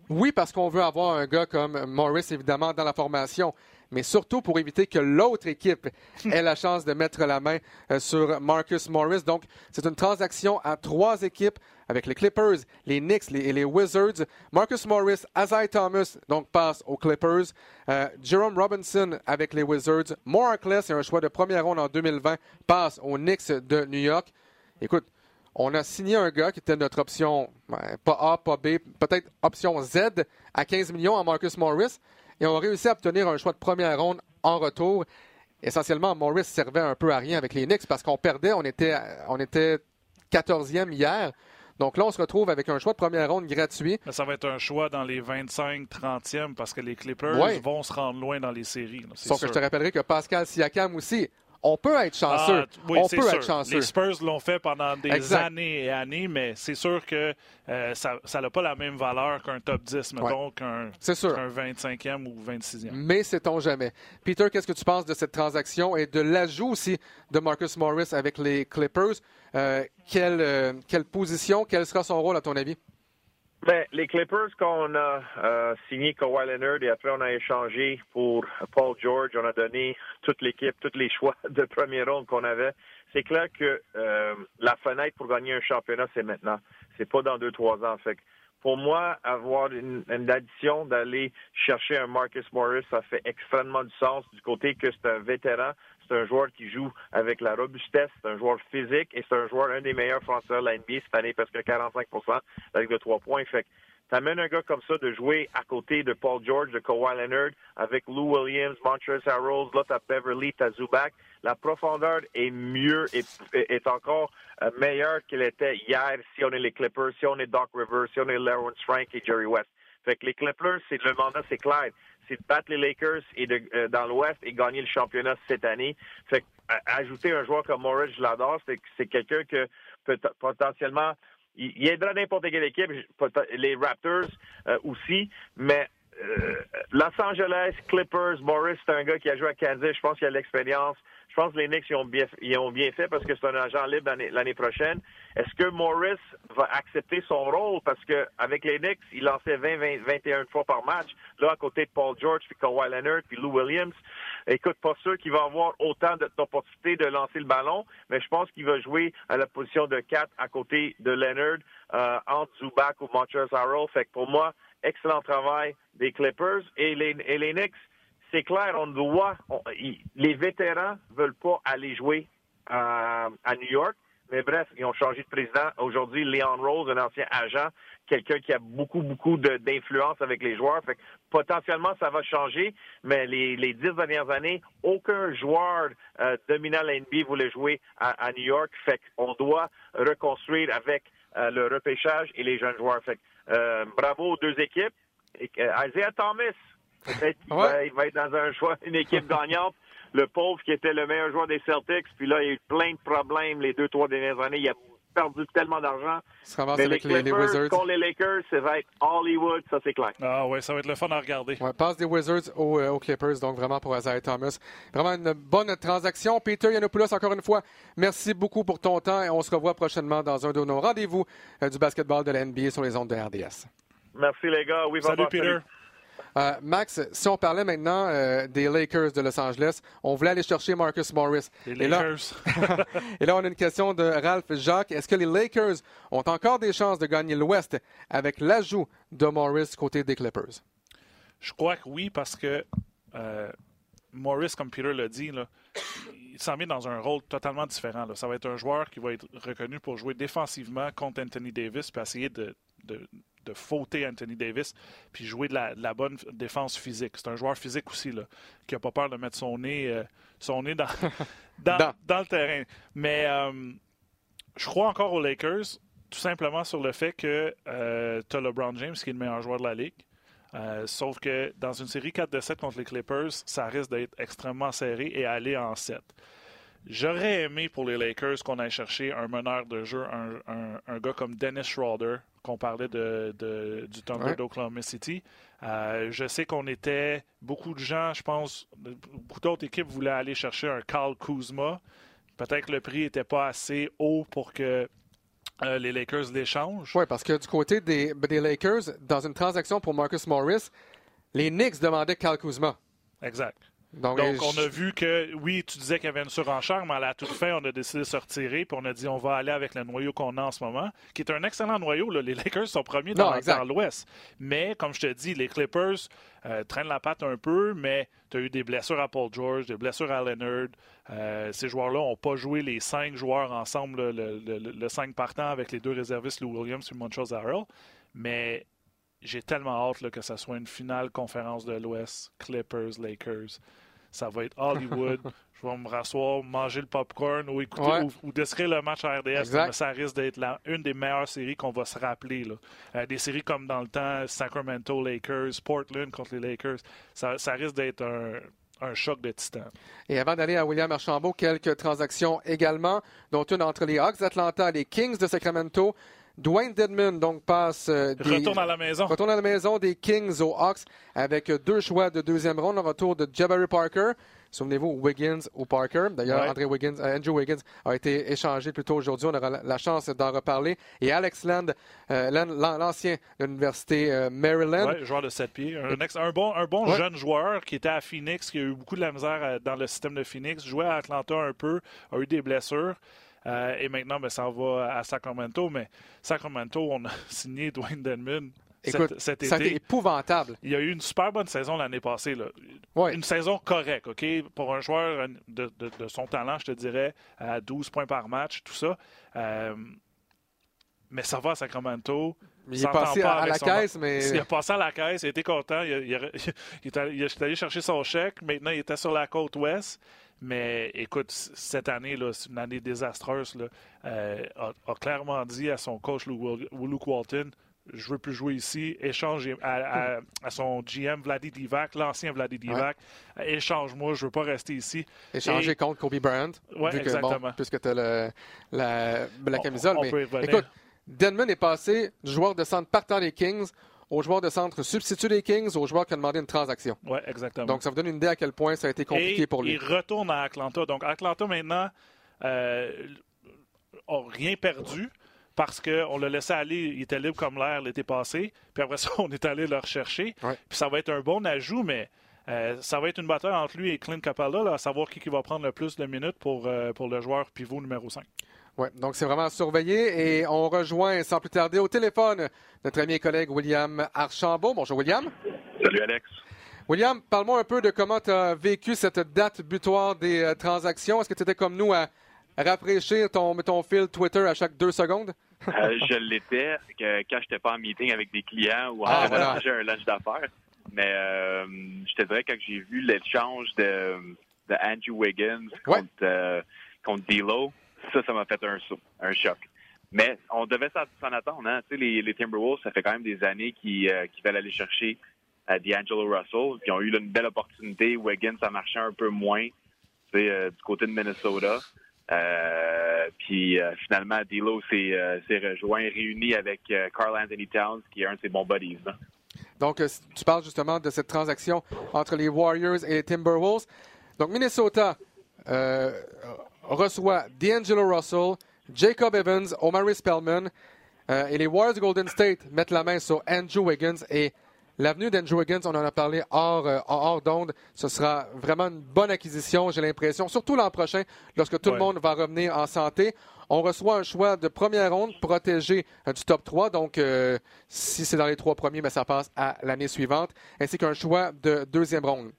Oui, parce qu'on veut avoir un gars comme Morris, évidemment, dans la formation mais surtout pour éviter que l'autre équipe [LAUGHS] ait la chance de mettre la main euh, sur Marcus Morris. Donc, c'est une transaction à trois équipes avec les Clippers, les Knicks et les Wizards. Marcus Morris, Isaiah Thomas, donc passe aux Clippers. Euh, Jerome Robinson avec les Wizards. Moore c'est un choix de première ronde en 2020, passe aux Knicks de New York. Écoute, on a signé un gars qui était notre option, ben, pas A, pas B, peut-être option Z à 15 millions à Marcus Morris et on a réussi à obtenir un choix de première ronde en retour. Essentiellement, Morris servait un peu à rien avec les Knicks parce qu'on perdait, on était, on était 14e hier. Donc là, on se retrouve avec un choix de première ronde gratuit. ça va être un choix dans les 25-30e parce que les Clippers vont se rendre loin dans les séries. Sauf que je te rappellerai que Pascal Siakam aussi on peut être chanceux. Ah, on peut être chanceux. Les Spurs l'ont fait pendant des années et années, mais c'est sûr que euh, ça n'a pas la même valeur qu'un top 10, mettons, qu'un 25e ou 26e. Mais sait-on jamais. Peter, qu'est-ce que tu penses de cette transaction et de l'ajout aussi de Marcus Morris avec les Clippers? Euh, quelle, euh, quelle position, quel sera son rôle à ton avis? Ben, les Clippers, qu'on a euh, signé Kawhi Leonard et après on a échangé pour Paul George, on a donné toute l'équipe, tous les [LAUGHS] choix de première ronde qu'on avait. C'est clair que euh, la fenêtre pour gagner un championnat, c'est maintenant. C'est pas dans deux, trois ans. Fait pour moi, avoir une, une addition d'aller chercher un Marcus Morris, ça fait extrêmement du sens du côté que c'est un vétéran, c'est un joueur qui joue avec la robustesse, c'est un joueur physique et c'est un joueur, un des meilleurs français de la NBA cette année, parce que 45% avec de trois points. Fait t'amènes un gars comme ça de jouer à côté de Paul George, de Kawhi Leonard, avec Lou Williams, Montrezl Harrell, là t'as Beverly, t'as Zubac. La profondeur est mieux et est, encore euh, meilleure qu'elle était hier si on est les Clippers, si on est Doc Rivers, si on est Lawrence Frank et Jerry West. Fait que les Clippers, c'est le mandat, c'est clair c'est de battre les Lakers et euh, dans l'Ouest et gagner le championnat cette année. Fait ajouter un joueur comme Morris, je l'adore, c'est c'est quelqu'un que peut potentiellement il, aidera n'importe quelle équipe, les Raptors euh, aussi, mais euh, Los Angeles, Clippers, Morris, c'est un gars qui a joué à Kansas, je pense qu'il a l'expérience. Je pense que les Knicks ils ont bien, fait parce que c'est un agent libre l'année prochaine. Est-ce que Morris va accepter son rôle? Parce que avec les Knicks, il lançait 20, 20 21 fois par match. Là, à côté de Paul George, puis Kawhi Leonard, puis Lou Williams. Écoute, pas sûr qu'il va avoir autant d'opportunités de lancer le ballon, mais je pense qu'il va jouer à la position de 4 à côté de Leonard, euh, entre Zubac ou Montrezl Harrell. Fait que pour moi, excellent travail des Clippers. Et les, et les Knicks, c'est clair, on doit. les vétérans veulent pas aller jouer à, New York. Mais bref, ils ont changé de président. Aujourd'hui, Leon Rose, un ancien agent, quelqu'un qui a beaucoup, beaucoup d'influence avec les joueurs. Fait potentiellement, ça va changer, mais les, dix dernières années, aucun joueur euh, dominant la NBA voulait jouer à, New York. Fait doit reconstruire avec euh, le repêchage et les jeunes joueurs. Fait euh, bravo aux deux équipes. Isaiah Thomas, Peut-être qu'il va, être dans un choix, une équipe gagnante. Le pauvre qui était le meilleur joueur des Celtics, puis là, il y a eu plein de problèmes les deux, trois dernières années. Il a perdu tellement d'argent. Mais les, Clippers les, Wizards. contre les Lakers, ça va être Hollywood, ça c'est clair. Ah oui, ça va être le fun à regarder. Ouais, passe des Wizards aux, euh, Clippers, donc vraiment pour Isaiah Thomas. Vraiment une bonne transaction. Peter Yanopoulos, encore une fois, merci beaucoup pour ton temps et on se revoit prochainement dans un de nos rendez-vous euh, du basketball de la NBA sur les ondes de RDS. Merci les gars. Oui, Salut Peter. Euh, Max, si on parlait maintenant euh, des Lakers de Los Angeles, on voulait aller chercher Marcus Morris. Les Lakers. [LAUGHS] Et là, on a une question de Ralph Jacques. Est-ce que les Lakers ont encore des chances de gagner l'Ouest avec l'ajout de Morris côté des Clippers? Je crois que oui, parce que euh, Morris, comme Peter l'a dit, il s'en met dans un rôle totalement différent. Ça va être un joueur qui va être reconnu pour jouer défensivement contre Anthony Davis et essayer de, de fauter Anthony Davis puis jouer de la, bonne défense physique. C'est un joueur physique aussi, là, qui n'a pas peur de mettre son nez, euh, son nez [LAUGHS] dans, dans, le terrain. Mais euh, je crois encore aux Lakers, tout simplement sur le fait que euh, tu as LeBron James, qui est le meilleur joueur de la Ligue. sauf que dans une série 4 de 7 contre les Clippers, ça risque d'être extrêmement serré et aller en 7. J'aurais aimé pour les Lakers qu'on aille chercher un meneur de jeu, un, gars comme Dennis Schroeder, qu'on parlait de, du Thunder d'Oklahoma City. Euh, je sais qu'on était, beaucoup de gens, je pense, beaucoup d'autres équipes voulaient aller chercher un Carl Kuzma. Peut-être que le prix n'était pas assez haut pour que euh, les Lakers l'échangent. Oui, parce que du côté des, des, Lakers, dans une transaction pour Marcus Morris, les Knicks demandaient Carl Kuzma. Exact. Donc, on a vu que, oui, tu disais qu'il y avait une surenchère, mais à la toute fin, on a décidé de se retirer, puis on a dit on va aller avec le noyau qu'on a en ce moment, qui est un excellent noyau. Les [LAUGHS] Lakers sont premiers dans, l'Ouest. Mais, comme je te dis, les Clippers euh, traînent la patte un peu, mais tu as eu des blessures à Paul George, des blessures à Leonard. Euh, ces joueurs-là n'ont pas joué les cinq joueurs ensemble, le, cinq partants avec les deux réservistes, Lou Williams et Montrezl Harrell. Mais j'ai tellement hâte que ça soit une finale conférence de l'Ouest, Clippers, Lakers. Ça va être Hollywood. [LAUGHS] je vais me rasseoir, manger le popcorn ou écouter ou, décrire le match à RDS. Mais ça risque d'être une des meilleures séries qu'on va se rappeler. Euh, des séries comme dans le temps, Sacramento Lakers, Portland contre les Lakers. Ça, risque d'être un, choc de titan. Et avant d'aller à William Archambault, quelques transactions également, dont une entre les Hawks d'Atlanta et les Kings de Sacramento. Dwayne Dedman donc passe euh, retourne à la maison. Retourne à la maison des Kings aux Hawks avec deux choix de deuxième ronde. Le retour de Jabari Parker. Souvenez-vous, Wiggins ou Parker. D'ailleurs, André Wiggins, euh, Andrew Wiggins a été échangé plus tôt aujourd'hui. On aura la chance d'en reparler. Et Alex Land, euh, l'ancien de l'Université Maryland. Oui, joueur de 7 pieds. Un, bon, un bon jeune joueur qui était à Phoenix, qui a eu beaucoup de la misère dans le système de Phoenix, jouait à Atlanta un peu, a eu des blessures. Euh, et maintenant, ben, ça va à Sacramento. Mais Sacramento, on a [LAUGHS] signé Dwayne Denman Écoute, cet, été. été épouvantable. Il y a eu une super bonne saison l'année passée. Là. Une saison correcte, OK? Pour un joueur de, son talent, je te dirais, à 12 points par match, tout ça. Euh, mais ça va à Sacramento. il est passé à, la caisse, mais. Il est passé à la caisse, il était content. Il, il, est allé chercher son chèque. Maintenant, il était sur la côte ouest. Mais écoute, cette année, c'est une année désastreuse. Là. Euh, a, clairement dit à son coach Luke Walton je veux plus jouer ici. Échange à, son GM Vladi Divac, l'ancien Vladi Divac. Échange-moi, je veux pas rester ici. Échanger contre Kobe Bryant. Oui, exactement. puisque tu as la, la, camisole. mais, écoute, Denman est passé du joueur de centre partant des Kings au joueur de centre substitut des Kings, au joueur qui a demandé une transaction. Oui, exactement. Donc, ça vous donne une idée à quel point ça a été compliqué pour lui. Il retourne à Atlanta. Donc, Atlanta, maintenant, euh, rien perdu parce qu'on l'a laissé aller, il était libre comme l'air l'été passé. Puis après [LAUGHS] ça, on est allé le rechercher. Puis ça va être un bon ajout, mais euh, ça va être une bataille entre lui et Clint Capella, à savoir qui, va prendre le plus de minutes pour, euh, pour le joueur pivot numéro 5. Oui, donc c'est vraiment surveillé et on rejoint sans plus tarder au téléphone notre ami et collègue William Archambault. Bonjour William. Salut Alex. William, parle-moi un peu de comment tu as vécu cette date butoir des euh, transactions. Est-ce que tu étais comme nous à rafraîchir ton, ton fil Twitter à chaque deux secondes? Euh, je l'étais quand je n'étais pas en meeting avec des clients ou en ah, [LAUGHS] un lunch d'affaires. Mais euh, je te dirais, quand j'ai vu l'échange de, de Andrew Wiggins contre, contre D'Lo, ça, ça m'a fait un saut, un choc. Mais on devait s'en attendre. Hein? Tu sais, les, Timberwolves, ça fait quand même des années qu'ils euh, veulent aller chercher euh, D'Angelo Russell. Puis ont eu une belle opportunité. Wiggins, ça marchait un peu moins tu sais, euh, du côté de Minnesota. Puis finalement, D'Lo s'est rejoint, réuni avec Carl Anthony Towns, qui est un de ses bons buddies. Donc, tu parles justement de cette transaction entre les Warriors et les Timberwolves. Donc, Minnesota reçoit D'Angelo Russell, Jacob Evans, Omari Spellman euh, et les Warriors de Golden State mettent la main sur Andrew Wiggins et L'avenue d'Andrew Wiggins, on en a parlé hors, euh, hors d'onde, ce sera vraiment une bonne acquisition, j'ai l'impression, surtout l'an prochain, lorsque tout le monde va revenir en santé. On reçoit un choix de première ronde protégé euh, du top 3, donc si c'est dans les trois premiers, mais ça passe à l'année suivante, ainsi qu'un choix de deuxième ronde.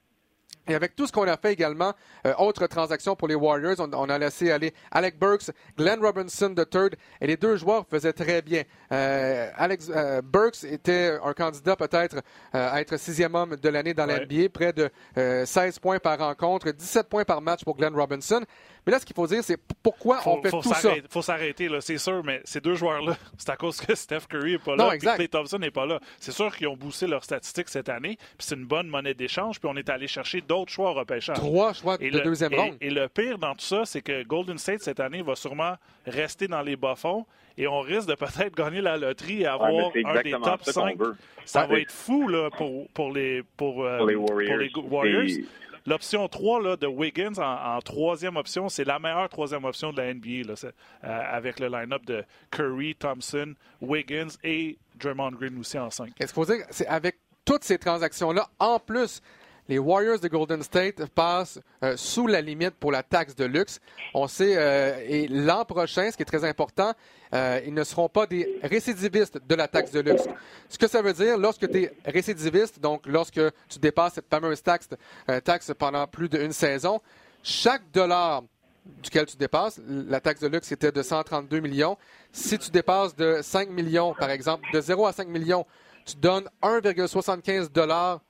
Et avec tout ce qu'on a fait également, euh, autre transaction pour les Warriors, on, a laissé aller Alec Burks, Glenn Robinson III, et les deux joueurs faisaient très bien. Euh, Alex euh, Burks était un candidat peut-être à être sixième homme de l'année dans l'NBA, près de 16 points par rencontre, 17 points par match pour Glenn Robinson. Mais là, ce qu'il faut dire, c'est pourquoi on fait tout ça? Il faut s'arrêter, c'est sûr, mais ces deux joueurs-là, [LAUGHS] c'est à cause que Steph Curry n'est pas là et Clay Thompson n'est pas là. C'est sûr qu'ils ont boosté leurs statistiques cette année, puis c'est une bonne monnaie d'échange, puis on est allé chercher d'autres choix au repêchage. Trois choix de deuxième ronde. Et, le pire dans tout ça, c'est que Golden State, cette année, va sûrement rester dans les bas-fonds et on risque de peut-être [LAUGHS] gagner la loterie et avoir un des top 5. Ça va être fou là, pour, pour, les, pour, euh, les Warriors. L'option 3 là, de Wiggins en, troisième option, c'est la meilleure troisième option de la NBA là, euh, avec le line-up de Curry, Thompson, Wiggins et Draymond Green aussi en 5. Qu'est-ce qu'il faut dire? C'est avec toutes ces transactions-là, en plus les Warriors de Golden State passent euh, sous la limite pour la taxe de luxe. On sait, euh, et l'an prochain, ce qui est très important, euh, ils ne seront pas des récidivistes de la taxe de luxe. Ce que ça veut dire, lorsque tu es récidiviste, donc lorsque tu dépasses cette fameuse taxe, taxe pendant plus d'une saison, chaque dollar duquel tu dépasses, la taxe de luxe était de 132 millions. Si tu dépasses de 5 millions, par exemple, de 0 à 5 millions, tu donnes 1,75 dollars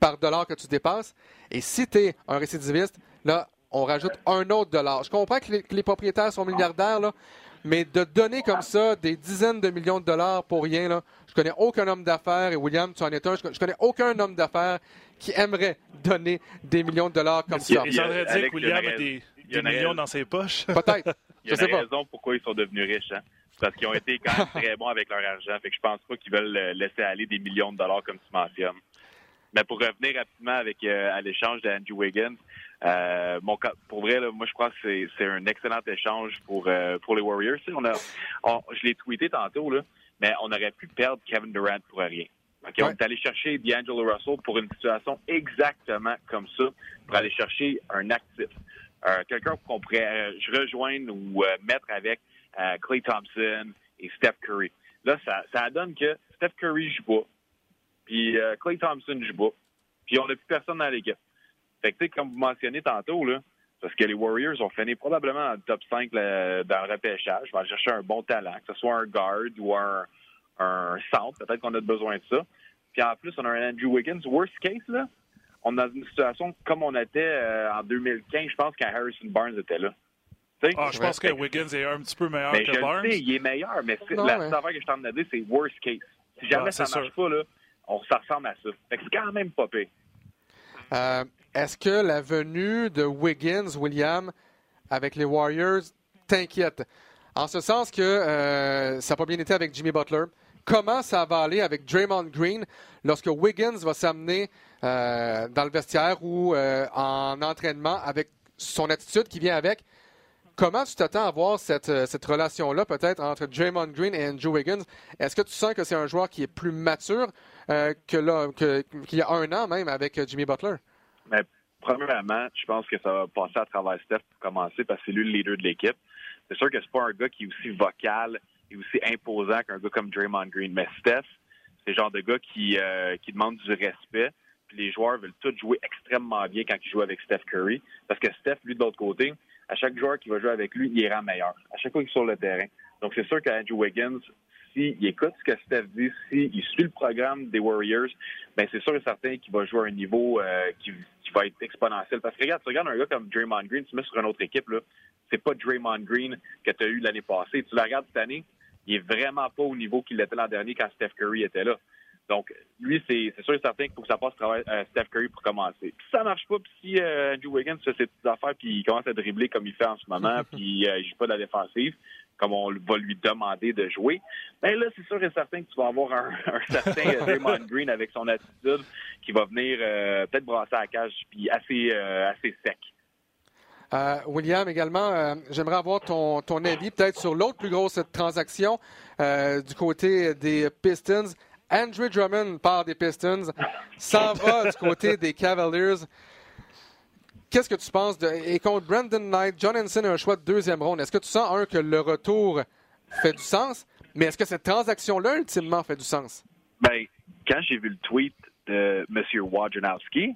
par dollar que tu dépasses. Et si tu es un récidiviste, là, on rajoute un autre dollar. Je comprends que les, propriétaires sont milliardaires, là, mais de donner comme ça des dizaines de millions de dollars pour rien, là, je connais aucun homme d'affaires, et William, tu en es un, je connais aucun homme d'affaires qui aimerait donner des millions de dollars comme ça. Il dire que William a des, millions dans ses poches. [LAUGHS] Peut-être. Il y a une raison pourquoi ils sont devenus riches. Hein? Parce qu'ils ont été quand même [LAUGHS] très bons avec leur argent. Fait que je pense pas qu'ils veulent laisser aller des millions de dollars comme tu mentionnes. Mais pour revenir rapidement avec euh, à l'échange d'Andrew Wiggins, euh, mon, pour vrai, moi je crois que c'est un excellent échange pour euh, pour les Warriors. on a, je l'ai tweeté tantôt là, mais on aurait pu perdre Kevin Durant pour rien. Okay, On est allé chercher D'Angelo Russell pour une situation exactement comme ça, pour aller chercher un actif, quelqu'un qu'on pourrait rejoindre ou mettre avec Clay Thompson et Steph Curry. Là, ça, ça donne que Steph Curry joue pas. Puis euh, Clay Thompson joue pas. Puis on n'a plus personne dans l'équipe. Fait que, comme vous mentionnez tantôt, là, parce que les Warriors ont fini probablement dans le top 5 dans le repêchage. On va chercher un bon talent, que ce soit un guard ou un, un centre. Peut-être qu'on a besoin de ça. Puis en plus, on a un Andrew Wiggins. Worst case, là, on est dans une situation comme on était euh, en 2015, je pense, quand Harrison Barnes était là. Ah, je pense que Wiggins est un petit peu meilleur que Barnes. Sais, il est meilleur, mais la seule affaire que je t'en ai dit, c'est worst case. Si jamais ah, ça ne marche pas, là, on, ça ressemble à ça. c'est quand même pas pire. Euh, est-ce que la venue de Wiggins, William, avec les Warriors, t'inquiète? En ce sens que euh, ça n'a pas bien été avec Jimmy Butler. Comment ça va aller avec Draymond Green lorsque Wiggins va s'amener euh, dans le vestiaire ou en entraînement avec son attitude qui vient avec? Comment tu t'attends à voir cette, cette relation-là, peut-être, entre Draymond Green et Andrew Wiggins? Est-ce que tu sens que c'est un joueur qui est plus mature euh, qu'il y a un an même avec euh, Jimmy Butler? Mais, premièrement, je pense que ça va passer à travers Steph pour commencer parce que c'est lui le leader de l'équipe. C'est sûr que c'est pas un gars qui est aussi vocal et aussi imposant qu'un gars comme Draymond Green. Mais Steph, c'est le genre de gars qui, euh, qui demande du respect. Puis les joueurs veulent tous jouer extrêmement bien quand ils jouent avec Steph Curry. Parce que Steph, lui, de l'autre côté, à chaque joueur qui va jouer avec lui, il ira meilleur. À chaque fois qu'il est sur le terrain. Donc, c'est sûr qu'Andrew Wiggins, s'il écoute ce que Steph dit, s'il suit le programme des Warriors, ben c'est sûr et certain qu'il va jouer à un niveau euh, qui, va être exponentiel. Parce que regarde, tu regardes un gars comme Draymond Green, tu mets sur une autre équipe, là, c'est pas Draymond Green que tu as eu l'année passée. Tu le regardes cette année, il est vraiment pas au niveau qu'il était l'an dernier quand Steph Curry était là. Donc, lui, c'est sûr et certain qu'il faut que ça passe travail à Steph Curry pour commencer. Si ça marche pas, puis si euh, Andrew Wiggins fait ses petites affaires, puis il commence à dribbler comme il fait en ce moment, [LAUGHS] puis euh, il joue pas de la défensive, comme on va lui demander de jouer, ben là, c'est sûr et certain que tu vas avoir un, [LAUGHS] certain Draymond Green avec son attitude qui va venir euh, peut-être brasser la cage puis assez, euh, assez sec. Euh, William, également, j'aimerais avoir ton, ton avis peut-être sur l'autre plus grosse transaction du côté des Pistons. Andrew Drummond part des Pistons, s'en va du côté des Cavaliers. Qu'est-ce que tu penses de. Et contre Brandon Knight, John Henson a un choix de deuxième ronde. Est-ce que tu sens, un, que le retour fait du sens, mais est-ce que cette transaction-là, ultimement, fait du sens? Ben, quand j'ai vu le tweet de M. Wojnarowski,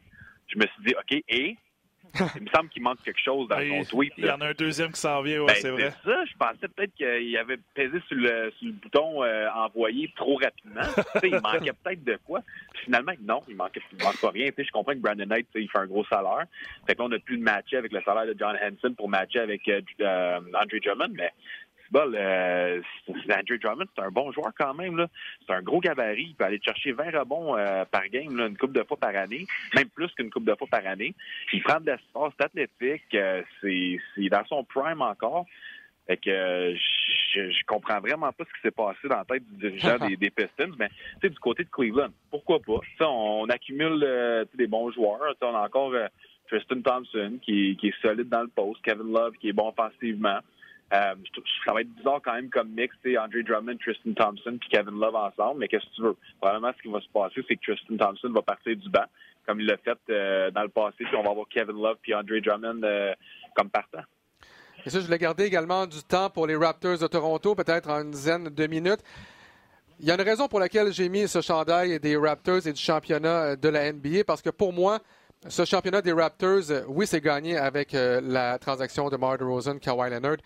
je me suis dit, OK, et? Il me semble qu'il manque quelque chose dans son tweet. Il y en a un deuxième qui s'en vient, ben, c'est vrai. ça, je pensais peut-être qu'il avait pesé sur le, sur le bouton euh, envoyer trop rapidement. il manquait peut-être de quoi. finalement, non, il manquait, manque pas rien. je comprends que Brandon Knight, il fait un gros salaire. Fait que là, on n'a plus de matcher avec le salaire de John Henson pour matcher avec euh, euh Andre Drummond, mais euh, Andrew Drummond, c'est un bon joueur quand même. C'est un gros gabarit. Il peut aller chercher 20 rebonds euh, par game, une coupe de fois par année, même plus qu'une coupe de fois par année. Il prend de l'espace, c'est athlétique, euh, c'est dans son prime encore. Fait que je, je comprends vraiment pas ce qui s'est passé dans la tête du dirigeant des, Pistons, mais du côté de Cleveland, pourquoi pas? on, accumule des bons joueurs. on a encore Tristan Thompson qui, qui, est solide dans le poste, Kevin Love qui est bon offensivement. Euh, ça va être bizarre quand même comme mix, Andre Drummond, Tristan Thompson puis Kevin Love ensemble, mais qu'est-ce que tu veux? Probablement, ce qui va se passer, c'est que Tristan Thompson va partir du banc, comme il l'a fait euh, dans le passé, puis on va avoir Kevin Love puis Andre Drummond euh, comme partant. Et ça, je voulais garder également du temps pour les Raptors de Toronto, peut-être en une dizaine de minutes. Il y a une raison pour laquelle j'ai mis ce chandail des Raptors et du championnat de la NBA, parce que pour moi, ce championnat des Raptors, oui, c'est gagné avec la transaction de Mar DeRozan, Kawhi Leonard,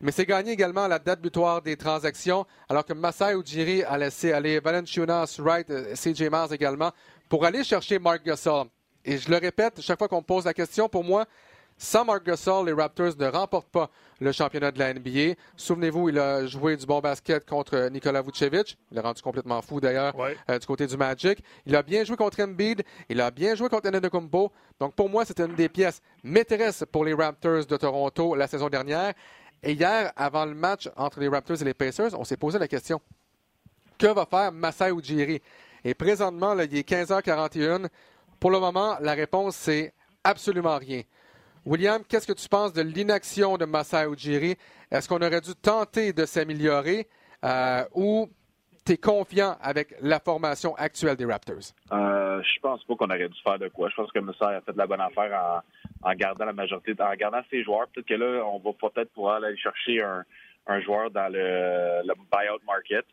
mais c'est gagné également à la date butoir des transactions, alors que Masai Ujiri a laissé aller Valenciunas, Wright, euh, CJ Mars également, pour aller chercher Mark Gasol. Et je le répète, chaque fois qu'on me pose la question, pour moi, sans Mark Gasol, les Raptors ne remportent pas le championnat de la NBA. Souvenez-vous, il a joué du bon basket contre Nikola Vucevic. Il l'a rendu complètement fou d'ailleurs euh, du côté du Magic. Il a bien joué contre Embiid. Il a bien joué contre Kumbo. Donc pour moi, c'était une des pièces maîtresses pour les Raptors de Toronto la saison dernière. Et hier, avant le match entre les Raptors et les Pacers, on s'est posé la question que va faire Masai Ujiri? Et présentement, il est 15h41. Pour le moment, la réponse, c'est absolument rien. William, qu'est-ce que tu penses de l'inaction de Masai Ujiri? Est-ce qu'on aurait dû tenter de s'améliorer euh, ou confiant avec la formation actuelle des Raptors? Euh, je pense pas qu'on aurait dû faire de quoi. Je pense que Masai a fait de la bonne affaire en gardant la majorité, en gardant ses joueurs. Peut-être que là, on va peut-être pouvoir aller chercher un, un joueur dans le, le buyout market.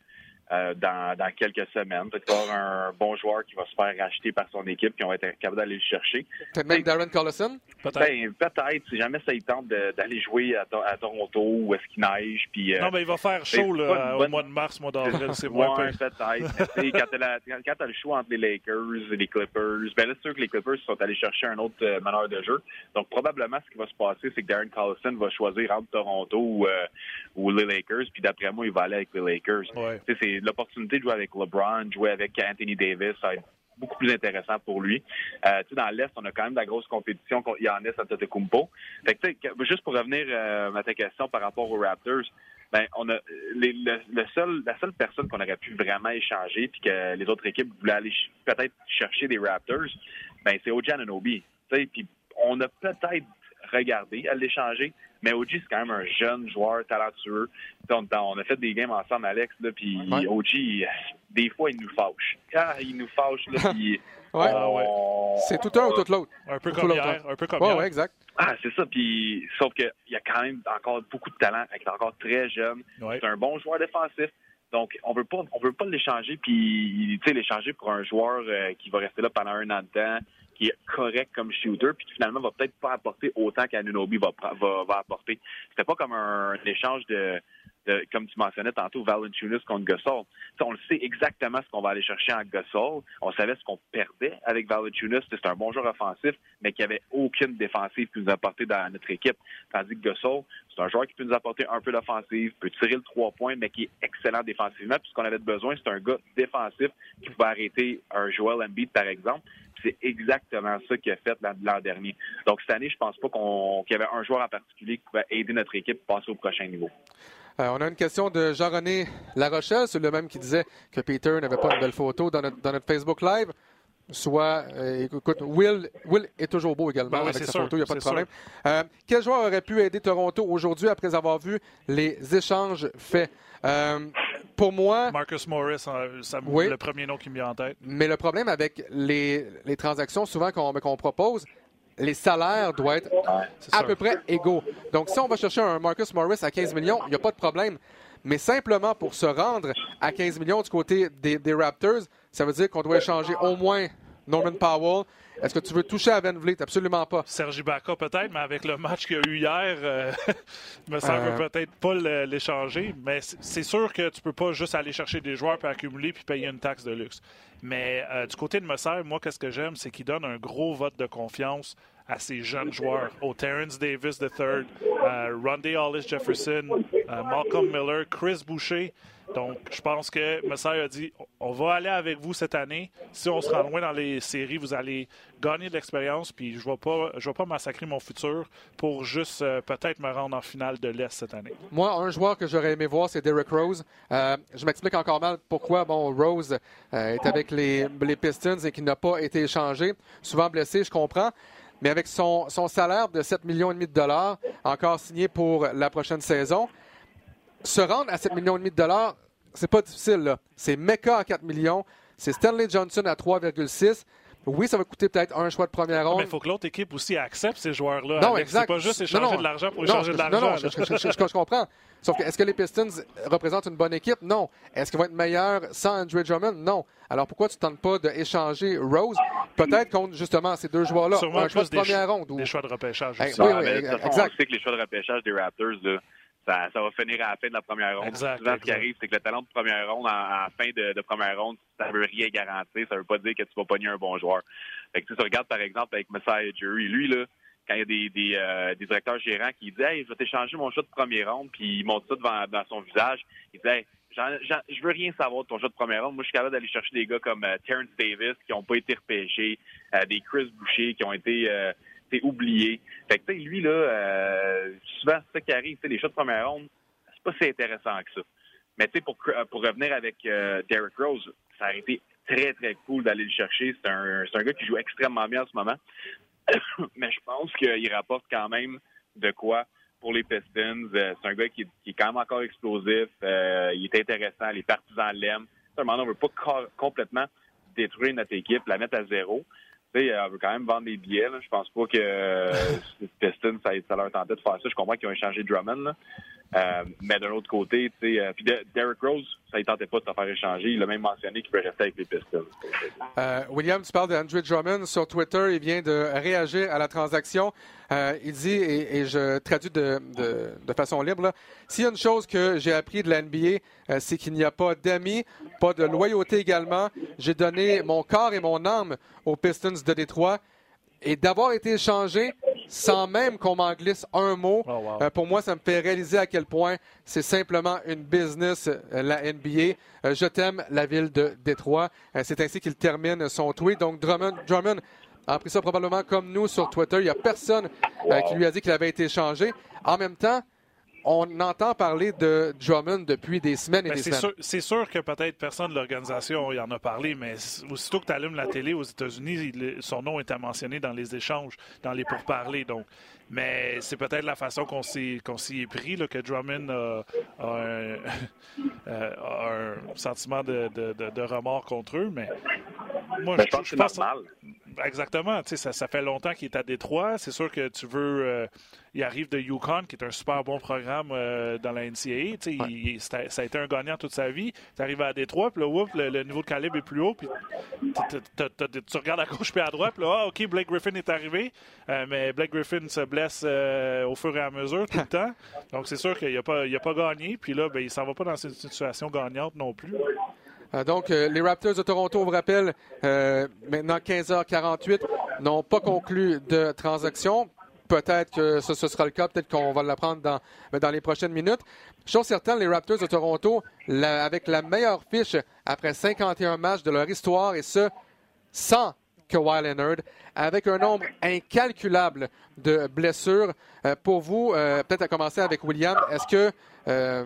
Euh, dans, dans, quelques semaines. Peut-être avoir un bon joueur qui va se faire racheter par son équipe, qui va être capable d'aller le chercher. Peut-être même Darren Collison? Peut-être. Ben, peut-être. Si jamais ça y tente d'aller jouer à, à, Toronto où est-ce qu'il neige. Puis, euh, non, mais il va faire chaud là, au mois de mars, mois d'avril. [LAUGHS] C'est moins ouais, peut-être. quand tu as, le choix entre les Lakers et les Clippers, ben là, c'est sûr que les Clippers sont allés chercher un autre euh, meneur de jeu. Donc, probablement, ce qui va se passer, c'est que Darren Collison va choisir entre Toronto ou, euh, ou les Lakers. Puis, d'après moi, il va aller avec les Lakers. Ouais. C'est l'opportunité de jouer avec LeBron, jouer avec Anthony Davis, ça va être beaucoup plus intéressant pour lui. Euh, dans l'Est, on a quand même de la grosse compétition contre Yannis Antetokounmpo. Fait que, juste pour revenir euh, à ta question par rapport aux Raptors, ben, on a les, le, seul, la seule personne qu'on aurait pu vraiment échanger puis que les autres équipes voulaient aller peut-être chercher des Raptors, ben, c'est OG Ananobi. Puis on a peut-être regardé à l'échanger, mais OG, c'est quand même un jeune joueur talentueux. On, on a fait des games ensemble, Alex, là, puis OG, des fois, il nous fâche. Ah, il nous fâche, là, puis... [LAUGHS] ouais. Ah, c'est tout un ou tout l'autre. Un peu comme hier. Un peu comme ouais, ouais, exact. Ah, c'est ça. Puis, sauf qu'il y a quand même encore beaucoup de talent. Il est encore très jeune. C'est un bon joueur défensif. Donc, on veut pas, on veut pas l'échanger, puis, tu sais, l'échanger pour un joueur euh, qui va rester là pendant un an de temps, qui est correct comme shooter, puis qui finalement va peut-être pas apporter autant qu'Anunobi va, va, va apporter. C'était pas comme un échange de, comme tu mentionnais tantôt, Valanciunas contre Gasol. on le sait exactement ce qu'on va aller chercher en Gasol. On savait ce qu'on perdait avec Valanciunas. C'est un bon joueur offensif, mais qui avait aucune défensive qui nous apporter dans notre équipe. Tandis que Gasol, c'est un joueur qui peut nous apporter un peu d'offensive, peut tirer le trois points, mais qui est excellent défensivement. Puis ce qu'on avait besoin, c'est un gars défensif qui pouvait arrêter un Joel Embiid, par exemple. C'est exactement ça qu'il a fait l'an dernier. Donc, cette année, je pense pas qu'il y avait un joueur en particulier qui pouvait aider notre équipe à passer au prochain niveau. Euh, on a une question de Jean-René Larochelle, c'est le même qui disait que Peter n'avait pas de belle photo dans notre, Facebook Live. Soit, euh, écoute, Will, Will est toujours beau également ben avec sa photo, il n'y a pas de problème. Euh, quel joueur aurait pu aider Toronto aujourd'hui après avoir vu les échanges faits? pour moi. Marcus Morris, c'est le premier nom qui me vient en tête. Mais le problème avec les, transactions souvent qu'on propose, les salaires doivent être à peu près égaux. Donc, si on va chercher un Marcus Morris à 15 millions, il n'y a pas de problème. Mais simplement pour se rendre à 15 millions du côté des, Raptors, ça veut dire qu'on doit échanger au moins Norman Powell Est-ce que tu veux toucher à Van Vliet? Absolument pas. Sergi Baca peut-être, mais avec le match qu'il y a eu hier, euh, [LAUGHS] me semble euh. peut-être pas l'échanger. Mais c'est sûr que tu peux pas juste aller chercher des joueurs puis accumuler puis payer une taxe de luxe. Mais euh, du côté de Messer, moi, qu'est-ce que j'aime, c'est qu'il donne un gros vote de confiance à ces jeunes joueurs, au Terrence Davis III, à Ronday Hollis Jefferson, Malcolm Miller, Chris Boucher. Donc, je pense que Messiah a dit on va aller avec vous cette année. Si on se rend loin dans les séries, vous allez gagner de l'expérience. Puis, je ne vais, pas, je vais pas massacrer mon futur pour juste euh, peut-être me rendre en finale de l'Est cette année. Moi, un joueur que j'aurais aimé voir, c'est Derrick Rose. Euh, je m'explique encore mal pourquoi bon, Rose euh, est avec les, Pistons et qu'il n'a pas été échangé. Souvent blessé, je comprends. Mais avec son, son salaire de 7,5 millions de dollars, encore signé pour la prochaine saison, se rendre à 7 millions et demi de dollars, c'est pas difficile. C'est Mecca à 4 millions, c'est Stanley Johnson à 3,6. Oui, ça va coûter peut-être un choix de première ronde. Mais il faut que l'autre équipe aussi accepte ces joueurs-là. Non, exact. C'est pas juste échanger de l'argent pour échanger de l'argent. Non, non, je, je, comprends. Sauf que est-ce que les Pistons représentent une bonne équipe? Non. Est-ce qu'ils vont être meilleurs sans Andrew Drummond? Non. Alors pourquoi tu ne tentes pas d'échanger Rose? Peut-être contre justement ces deux joueurs-là. un choix de première ronde. Ou... Des choix de repêchage. oui, oui, exact. On sait que les choix de repêchage des Raptors, là, ça, va finir à la fin de la première ronde. Exact, Souvent, ce qui arrive, c'est que le talent de première ronde, en, fin de, première ronde, ça veut rien garantir. Ça veut pas dire que tu vas pogner un bon joueur. Fait que, tu regardes, par exemple, avec Messiah Jury, lui, là, quand il y a des, des, euh, des directeurs gérants qui disent Hey, je vais t'échanger mon choix de première ronde, puis il montre ça devant dans son visage, il dit hey, je veux rien savoir de ton choix de première ronde. Moi, je suis capable d'aller chercher des gars comme euh, Terrence Davis qui n'ont pas été repêchés, euh, des Chris Boucher qui ont été oublié. Fait que, lui, là, euh, souvent, c'est ça qui arrive. Les shots de première ronde, c'est pas si intéressant que ça. Mais, tu sais, pour, pour revenir avec euh, Derrick Rose, ça a été très, très cool d'aller le chercher. C'est un, un gars qui joue extrêmement bien en ce moment. [COUGHS] Mais je pense qu'il rapporte quand même de quoi pour les Pistons. Euh, c'est un gars qui, est quand même encore explosif. Euh, il est intéressant. Les partisans l'aiment. On ne veut pas complètement détruire notre équipe, la mettre à zéro elle veut quand même vendre des billets. Je pense pas que euh, [LAUGHS] Pistons, ça, ça, leur tentait de faire ça. Je comprends qu'ils ont échangé Drummond. Euh, mais d'un autre côté, tu euh, puis Derrick Rose, ça ne tentait pas de se faire échanger. Il a même mentionné qu'il peut rester avec les Pistons. William, tu parles d'Andrew Drummond sur Twitter. Il vient de réagir à la transaction. il dit, et, je traduis de, de, façon libre, s'il y a une chose que j'ai appris de la NBA, c'est qu'il n'y a pas d'amis, pas de loyauté également. J'ai donné mon corps et mon âme aux Pistons de Détroit. Et d'avoir été échangé sans même qu'on m'en glisse un mot, oh, euh, pour moi, ça me fait réaliser à quel point c'est simplement une business, euh, la NBA. Euh, je t'aime, la ville de Détroit. c'est ainsi qu'il termine son tweet. Donc, Drummond, Drummond a pris ça probablement comme nous sur Twitter. Il n'y a personne qui lui a dit qu'il avait été échangé. En même temps, on entend parler de Drummond depuis des semaines et ben, des semaines. C'est sûr que peut-être personne de l'organisation y en a parlé, mais aussitôt que tu allumes la télé aux États-Unis, son nom était mentionné dans les échanges, dans les pourparlers. Donc, mais c'est peut-être la façon qu'on s'y est pris là, que Drummond a, [LAUGHS] euh, un, sentiment de, remords contre eux. Mais moi, je, pense que c'est normal. Exactement. Ça, ça fait longtemps qu'il est à Détroit. C'est sûr que tu veux. Euh, il arrive de Yukon, qui est un super bon programme euh, dans la NCAA. Il, ça a été un gagnant toute sa vie. Tu arrives à Détroit, puis là, le, niveau de calibre est plus haut. Puis tu regardes à gauche puis à droite, puis là, ah, OK, Blake Griffin est arrivé. Euh, mais Blake Griffin se blesse au fur et à mesure tout le [LAUGHS] temps. Donc, c'est sûr qu'il n'a pas, pas gagné. Puis là, ben, il s'en va pas dans une situation gagnante non plus. Euh, donc, euh, les Raptors de Toronto, on vous rappelle, euh, maintenant 15h48, n'ont pas conclu de transaction. Peut-être que ce, sera le cas, peut-être qu'on va l'apprendre dans, dans les prochaines minutes. Chose certaine, les Raptors de Toronto, avec la meilleure fiche après 51 matchs de leur histoire, et ce, sans Kawhi Leonard, avec un nombre incalculable de blessures. pour vous, peut-être à commencer avec William, est-ce que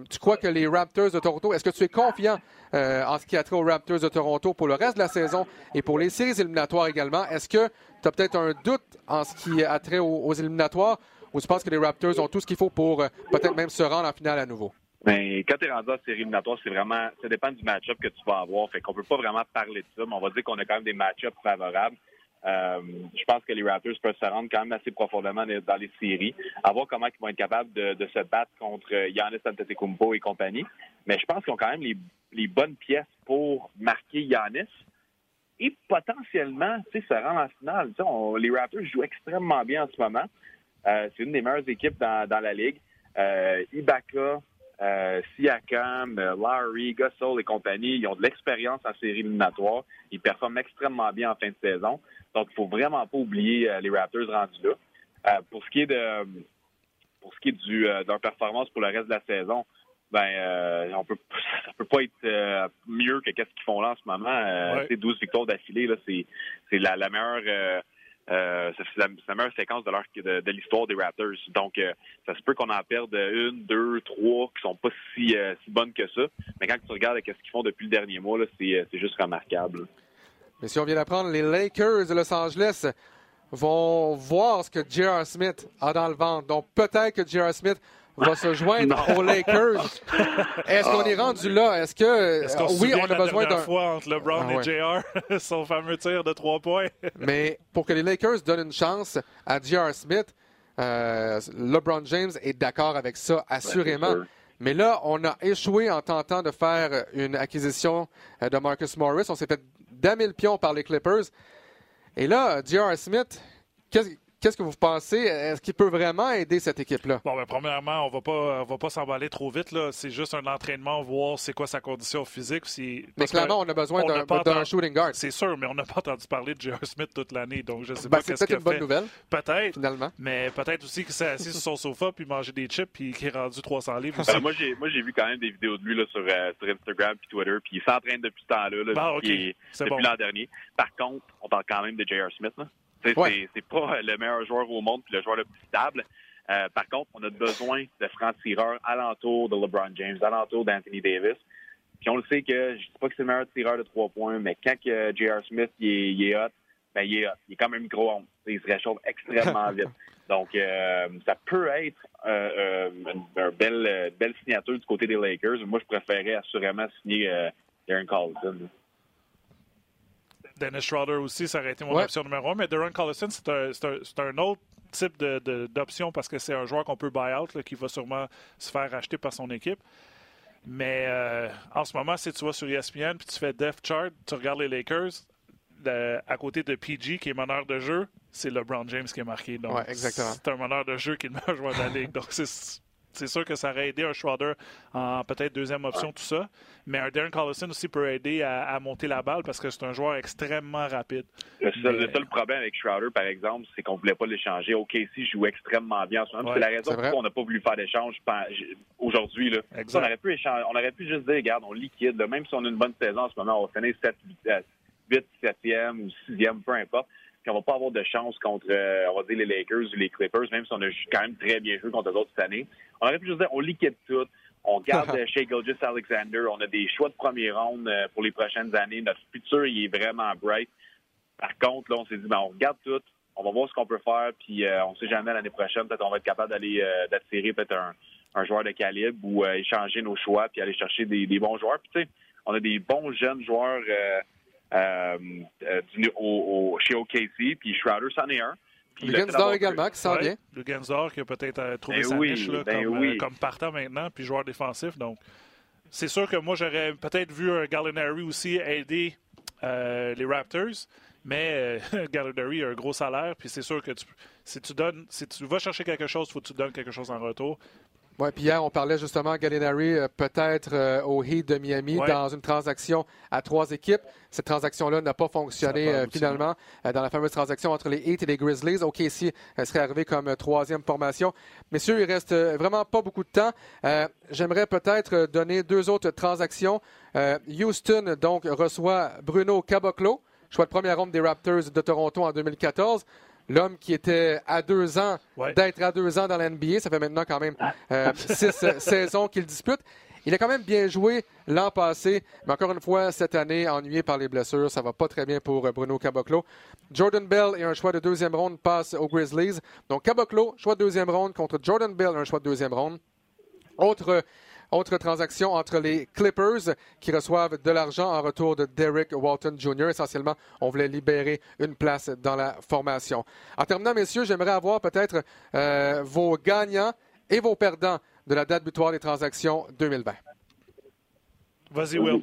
tu crois que les Raptors de Toronto, est-ce que tu es confiant euh, en ce qui a trait aux Raptors de Toronto pour le reste de la saison et pour les séries éliminatoires également? Est-ce que tu as peut-être un doute en ce qui a trait aux, éliminatoires ou tu penses que les Raptors ont tout ce qu'il faut pour euh, peut-être même se rendre en finale à nouveau? Ben, quand tu es rendu en série éliminatoire, c'est vraiment, ça dépend du match-up que tu vas avoir. Fait qu'on peut pas vraiment parler de ça, mais on va dire qu'on a quand même des match-ups favorables. Euh, je pense que les Raptors peuvent se rendre quand même assez profondément dans les séries, à voir comment ils vont être capables de, se battre contre Giannis Antetokounmpo et compagnie. Mais je pense qu'ils ont quand même les, bonnes pièces pour marquer Giannis. et potentiellement se rendre en finale. les Raptors jouent extrêmement bien en ce moment. Euh, c'est une des meilleures équipes dans, la ligue. Euh, Ibaka, euh, Siakam, Larry, Gossel et compagnie, ils ont de l'expérience en série éliminatoire. Ils performent extrêmement bien en fin de saison. Donc, il faut vraiment pas oublier les Raptors rendus là. pour ce qui est de pour ce qui est du, de leur performance pour le reste de la saison, ben euh, on peut [LAUGHS] ça peut pas être euh, mieux que qu'est-ce qu'ils font là en ce moment. Euh, C'est 12 victoires d'affilée là, c'est c'est la, la, meilleure euh, euh c'est la, meilleure séquence de, de, l'histoire des Raptors. Donc ça se peut qu'on en perde une, deux, trois qui sont pas si si bonnes que ça. Mais quand tu regardes qu'est-ce qu'ils font depuis le dernier mois c'est juste remarquable. Mais si on vient d'apprendre, les Lakers de Los Angeles vont voir ce que J.R. Smith a dans le ventre. Donc peut-être que J.R. Smith va se joindre aux Lakers. [LAUGHS] Est-ce qu'on est rendu là? Est-ce que, oui, on a besoin d'un. fois entre LeBron ah, et JR, [LAUGHS] son fameux tir de trois points? [LAUGHS] Mais pour que les Lakers donnent une chance à JR Smith, euh, LeBron James est d'accord avec ça, assurément. Mais là, on a échoué en tentant de faire une acquisition euh, de Marcus Morris. On s'est fait damer le pion par les Clippers. Et là, J.R. Smith, qu'est-ce que vous pensez? Est-ce qu'il peut vraiment aider cette équipe-là? Bon, ben, premièrement, on va pas, va pas s'emballer trop vite. Là. C'est juste un entraînement, voir c'est quoi sa condition physique. Si... Mais clairement, on a besoin d'un shooting guard. C'est sûr, mais on n'a pas entendu parler de J.R. Smith toute l'année, donc je sais ben, pas. C'est peut-être une bonne nouvelle. Peut-être. Finalement. Mais peut-être aussi qu'il s'est assis sur son sofa puis manger des chips puis qu'il est rendu 300 livres ben, moi, j'ai, moi, j'ai vu quand même des vidéos de lui là, sur, euh, sur Instagram puis Twitter, puis il s'entraîne depuis ce temps-là, là, bah, depuis l'an dernier. Par contre, on parle quand même de J.R. Smith. Là. C'est pas le meilleur joueur au monde puis le joueur le plus stable. Euh, par contre, on a besoin de francs-tireurs alentour de LeBron James, alentour d'Anthony Davis. Puis on le sait que, je ne dis pas que c'est le meilleur tireur de trois points, mais quand J.R. Smith il est, hot, ben il est hot. Il est comme un micro-ondes. Il se réchauffe extrêmement [LAUGHS] vite. Donc, euh, ça peut être euh, une, belle, belle signature du côté des Lakers. Moi, je préférais assurément signer Darren Collison. Dennis Schroeder aussi, ça aurait été mon option numéro un. Mais Darren Collison, c'est un, autre type d'option parce que c'est un joueur qu'on peut buy out, qui va sûrement se faire acheter par son équipe. Mais euh, en ce moment, si tu vas sur ESPN puis tu fais Depth Chart, tu regardes les Lakers, à côté de PG, qui est meneur de jeu, c'est LeBron James qui est marqué. Donc, c'est un meneur de jeu qui est le meilleur joueur de la ligue. Donc, c'est c'est sûr que ça aurait aidé un Schroeder en peut-être deuxième option, tout ça. Mais un Darren Collison aussi peut aider à, monter la balle parce que c'est un joueur extrêmement rapide. Le seul, problème avec Schroeder, par exemple, c'est qu'on ne voulait pas l'échanger. OKC joue extrêmement bien en ce moment. c'est la raison pour laquelle on n'a pas voulu faire d'échange aujourd'hui. On aurait, pu on aurait pu juste dire, regarde, on liquide. même si on a une bonne saison en ce moment, on va finir 7, 8, 7e ou 6e, peu importe puis on va pas avoir de chance contre, euh, on va dire, les Lakers ou les Clippers, même si on a quand même très bien joué contre eux autres cette année. On aurait pu juste dire, on liquide tout. On garde [LAUGHS] Shea Gilgis Alexander. On a des choix de premier round euh, pour les prochaines années. Notre futur, il est vraiment bright. Par contre, là, on s'est dit, ben, on regarde tout. On va voir ce qu'on peut faire. Puis, euh, on sait jamais l'année prochaine, peut-être on va être capable d'aller d'attirer peut-être un, un, joueur de calibre ou échanger nos choix puis aller chercher des, des bons joueurs. Puis, tu sais, on a des bons jeunes joueurs euh, euh, du, au, chez OKC, puis Schroeder, c'en est un. Lugansdor également, qui s'en vient. Lugansdor qui a peut-être euh, trouvé ben sa niche là, ben comme, comme, partant maintenant, puis joueur défensif. Donc, c'est sûr que moi, j'aurais peut-être vu un Gallinari aussi aider les Raptors. Mais [LAUGHS] Gallinari a un gros salaire, puis c'est sûr que si tu donnes, si tu vas chercher quelque chose, il faut que tu donnes quelque chose en retour. Oui, puis hier, on parlait justement Gallinari euh, peut-être euh, au Heat de Miami dans une transaction à trois équipes. Cette transaction-là n'a pas fonctionné euh, finalement dans la fameuse transaction entre les Heat et les Grizzlies. OKC serait arrivé comme troisième formation. Messieurs, il reste vraiment pas beaucoup de temps. J'aimerais peut-être donner deux autres transactions. Houston, donc, reçoit Bruno Caboclo, choix de première ronde des Raptors de Toronto en 2014 l'homme qui était à deux ans d'être à deux ans dans la NBA. Ça fait maintenant quand même euh, six euh, [LAUGHS] saisons qu'il dispute. Il a quand même bien joué l'an passé, mais encore une fois, cette année, ennuyé par les blessures. Ça va pas très bien pour euh, Bruno Caboclo. Jordan Bell et un choix de deuxième ronde passe aux Grizzlies. Donc Caboclo, choix de deuxième ronde contre Jordan Bell, un choix de deuxième ronde. Autre autre transaction entre les Clippers qui reçoivent de l'argent en retour de Derek Walton Jr. Essentiellement, on voulait libérer une place dans la formation. En terminant, messieurs, j'aimerais avoir peut-être euh, vos gagnants et vos perdants de la date butoir des transactions 2020. Vas-y, Will.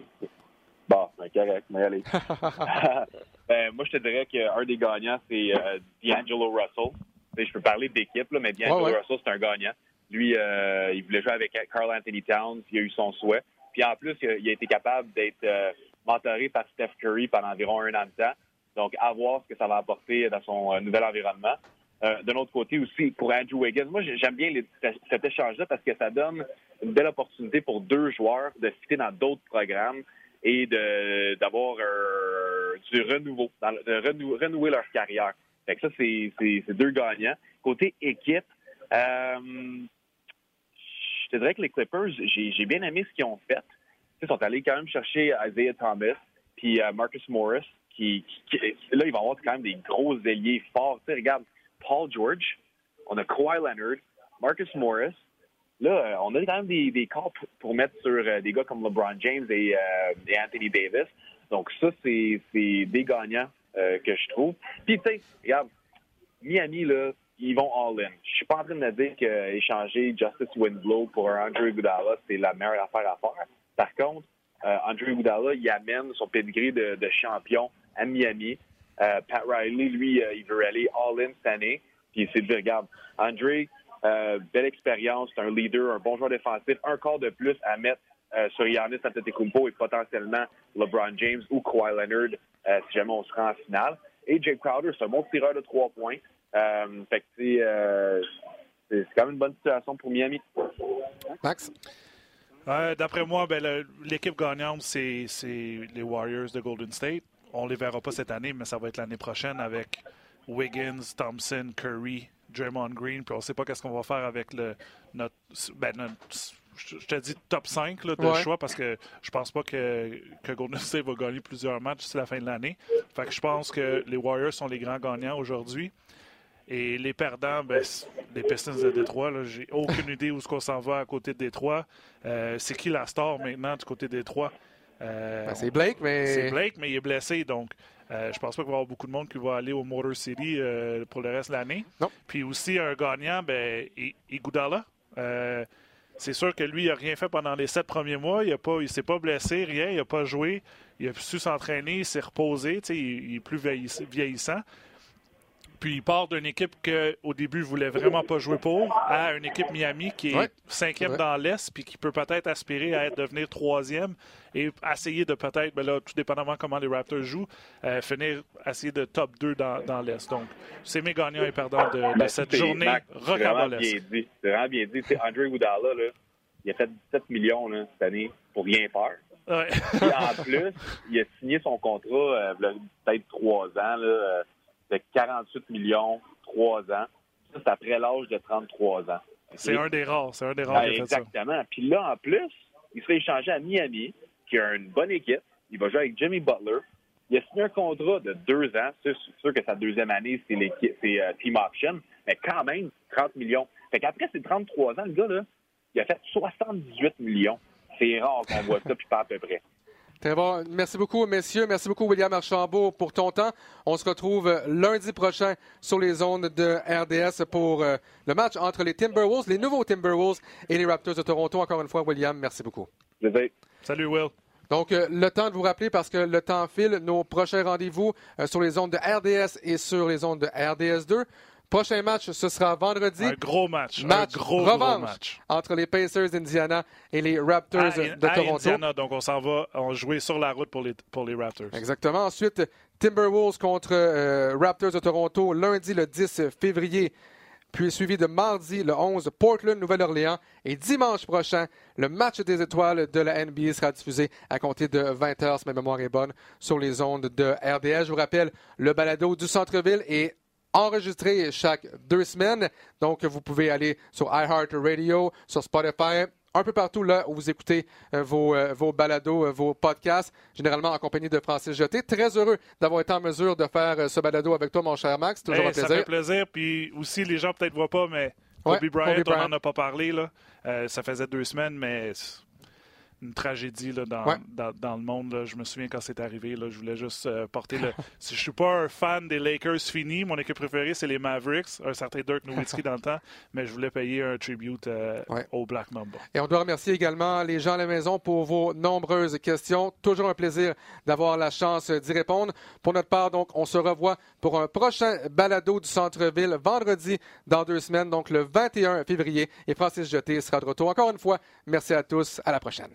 Bon, OK. correct, mais allez. [LAUGHS] [LAUGHS] ben, moi, je te dirais qu'un des gagnants, c'est euh, D'Angelo Russell. je peux parler d'équipe, mais D'Angelo Russell, c'est un gagnant. Lui, euh, il voulait jouer avec Carl Anthony Towns. Il a eu son souhait. Puis en plus, il a, été capable d'être euh, mentoré par Steph Curry pendant environ un an de temps. Donc, à voir ce que ça va apporter dans son euh, nouvel environnement. Euh, D'un autre côté aussi, pour Andrew Wiggins, moi, j'aime bien cet échange-là parce que ça donne une belle opportunité pour deux joueurs de citer dans d'autres programmes et d'avoir du renouveau, de renouer leur carrière. Fait que ça, c'est deux gagnants. Côté équipe, je te dirais que les Clippers, j'ai bien aimé ce qu'ils ont fait. Ils sont allés quand même chercher Isaiah Thomas puis euh, Marcus Morris, là, ils vont avoir quand même des gros ailiers forts. Regarde, Paul George, on a Kawhi Leonard, Marcus Morris. Là, euh, on a quand même des, des corps pour mettre sur euh, des gars comme LeBron James et, Anthony Davis. Donc ça, c'est des gagnants que je trouve. Puis, tu sais, regarde, Miami, là, ils vont all-in. Je suis pas en train de dire qu'échanger Justice Winslow pour Andrew Goudala, c'est la meilleure affaire à faire. Par contre, euh, Andrew il amène son pedigree de, champion à Miami. Euh, Pat Riley, lui, euh, il veut aller all-in cette année. Puis c'est de regarde, André, belle expérience, c'est un leader, un bon joueur défensif, un corps de plus à mettre sur Yannis Antetokounmpo et potentiellement LeBron James ou Kawhi Leonard si jamais on se rend en finale. Et Jake Crowder, c'est un bon tireur de trois points. Fait que c'est quand même une bonne situation pour Miami. Max? D'après moi, ben, l'équipe gagnante, c'est les Warriors de Golden State. On ne les verra pas cette année, mais ça va être l'année prochaine avec Wiggins, Thompson, Curry, Draymond Green. Puis on ne sait pas qu'est-ce qu'on va faire avec le, notre, ben, je te dis top 5 de choix parce que je pense pas que, que, Golden State va gagner plusieurs matchs d'ici la fin de l'année. Fait que je pense que les Warriors sont les grands gagnants aujourd'hui. Et les perdants, ben, les Pistons de Détroit, j'ai aucune idée où est-ce qu'on s'en va à côté de Détroit. Euh, c'est qui la star maintenant du côté de Détroit? Euh, ben, c'est Blake, mais. C'est Blake, mais il est blessé, donc euh, je pense pas qu'il va y avoir beaucoup de monde qui va aller au Motor City pour le reste de l'année. Puis aussi, un gagnant, ben, Igoudala. c'est sûr que lui, il n'a rien fait pendant les sept premiers mois. Il ne s'est pas blessé, rien. Il n'a pas joué. Il a su s'entraîner, il s'est reposé. Il, il, est plus vieillissant. Puis il part d'une équipe qu'au début, ne voulait vraiment pas jouer pour, à une équipe Miami qui est cinquième dans l'Est, puis qui peut peut-être aspirer à être, devenir troisième et essayer de peut-être, ben là, tout dépendamment comment les Raptors jouent, euh, finir, essayer de top 2 dans, l'Est. Donc, c'est mes gagnants et perdants de, ben, cette journée rocambolesque. C'est vraiment bien dit. C'est André Goudala, là, il a fait 17 millions là, cette année pour rien faire. Ouais. en plus, il a signé son contrat euh, peut-être trois ans. Là, euh, de 48 millions, 3 ans. Ça, c'est après l'âge de 33 ans. C'est un des rares, c'est un des rares. Ben, exactement. Puis là, en plus, il serait échangé à Miami, qui a une bonne équipe. Il va jouer avec Jimmy Butler. Il a signé un contrat de deux ans. C'est sûr que sa deuxième année, c'est euh, Team Option. Mais quand même, 30 millions. Fait qu'après ses 33 ans, le gars, là, il a fait 78 millions. C'est rare qu'on voit ça, puis pas à peu près. Très bon. Merci beaucoup, messieurs. Merci beaucoup, William Archambault, pour ton temps. On se retrouve euh, lundi prochain sur les zones de RDS pour euh, le match entre les Timberwolves, les nouveaux Timberwolves et les Raptors de Toronto. Encore une fois, William, merci beaucoup. Salut, Will. Donc, euh, le temps de vous rappeler, parce que le temps file, nos prochains rendez-vous sur les zones de RDS et sur les zones de RDS2. Prochain match, ce sera vendredi. Un gros match. un gros, revanche match. entre les Pacers d'Indiana et les Raptors de Toronto. Indiana, donc on s'en va on jouer sur la route pour les, pour les Raptors. Exactement. Ensuite, Timberwolves contre euh, Raptors de Toronto lundi le 10 février. Puis suivi de mardi le 11, Portland, Nouvelle-Orléans. Et dimanche prochain, le match des étoiles de la NBA sera diffusé à compter de 20h, si ma mémoire est bonne, sur les ondes de RDS. Je vous rappelle, le balado du centre-ville est enregistré chaque deux semaines. Donc, vous pouvez aller sur iHeartRadio, sur Spotify, un peu partout là où vous écoutez euh, vos, euh, vos balados, euh, vos podcasts, généralement en compagnie de Francis Jeté. Très heureux d'avoir été en mesure de faire ce balado avec toi, mon cher Max. Toujours un plaisir. Ça fait plaisir. Puis aussi, les gens peut-être ne voient pas, mais Kobe, Bryant, on n'en a pas parlé. Là. ça faisait deux semaines, mais une tragédie là, dans, dans, le monde. Je me souviens quand c'est arrivé, là, je voulais juste euh, porter le. si [LAUGHS] je suis pas un fan des Lakers finis, mon équipe préférée, c'est les Mavericks, un certain Dirk Nowitzki [LAUGHS] dans le temps, mais je voulais payer un tribute euh, au Black Mamba. Et on doit remercier également les gens à la maison pour vos nombreuses questions. Toujours un plaisir d'avoir la chance d'y répondre. Pour notre part, donc, on se revoit pour un prochain balado du centre-ville vendredi dans deux semaines, donc le 21 février. Et Francis Jeté sera de retour. Encore une fois, merci à tous. À la prochaine.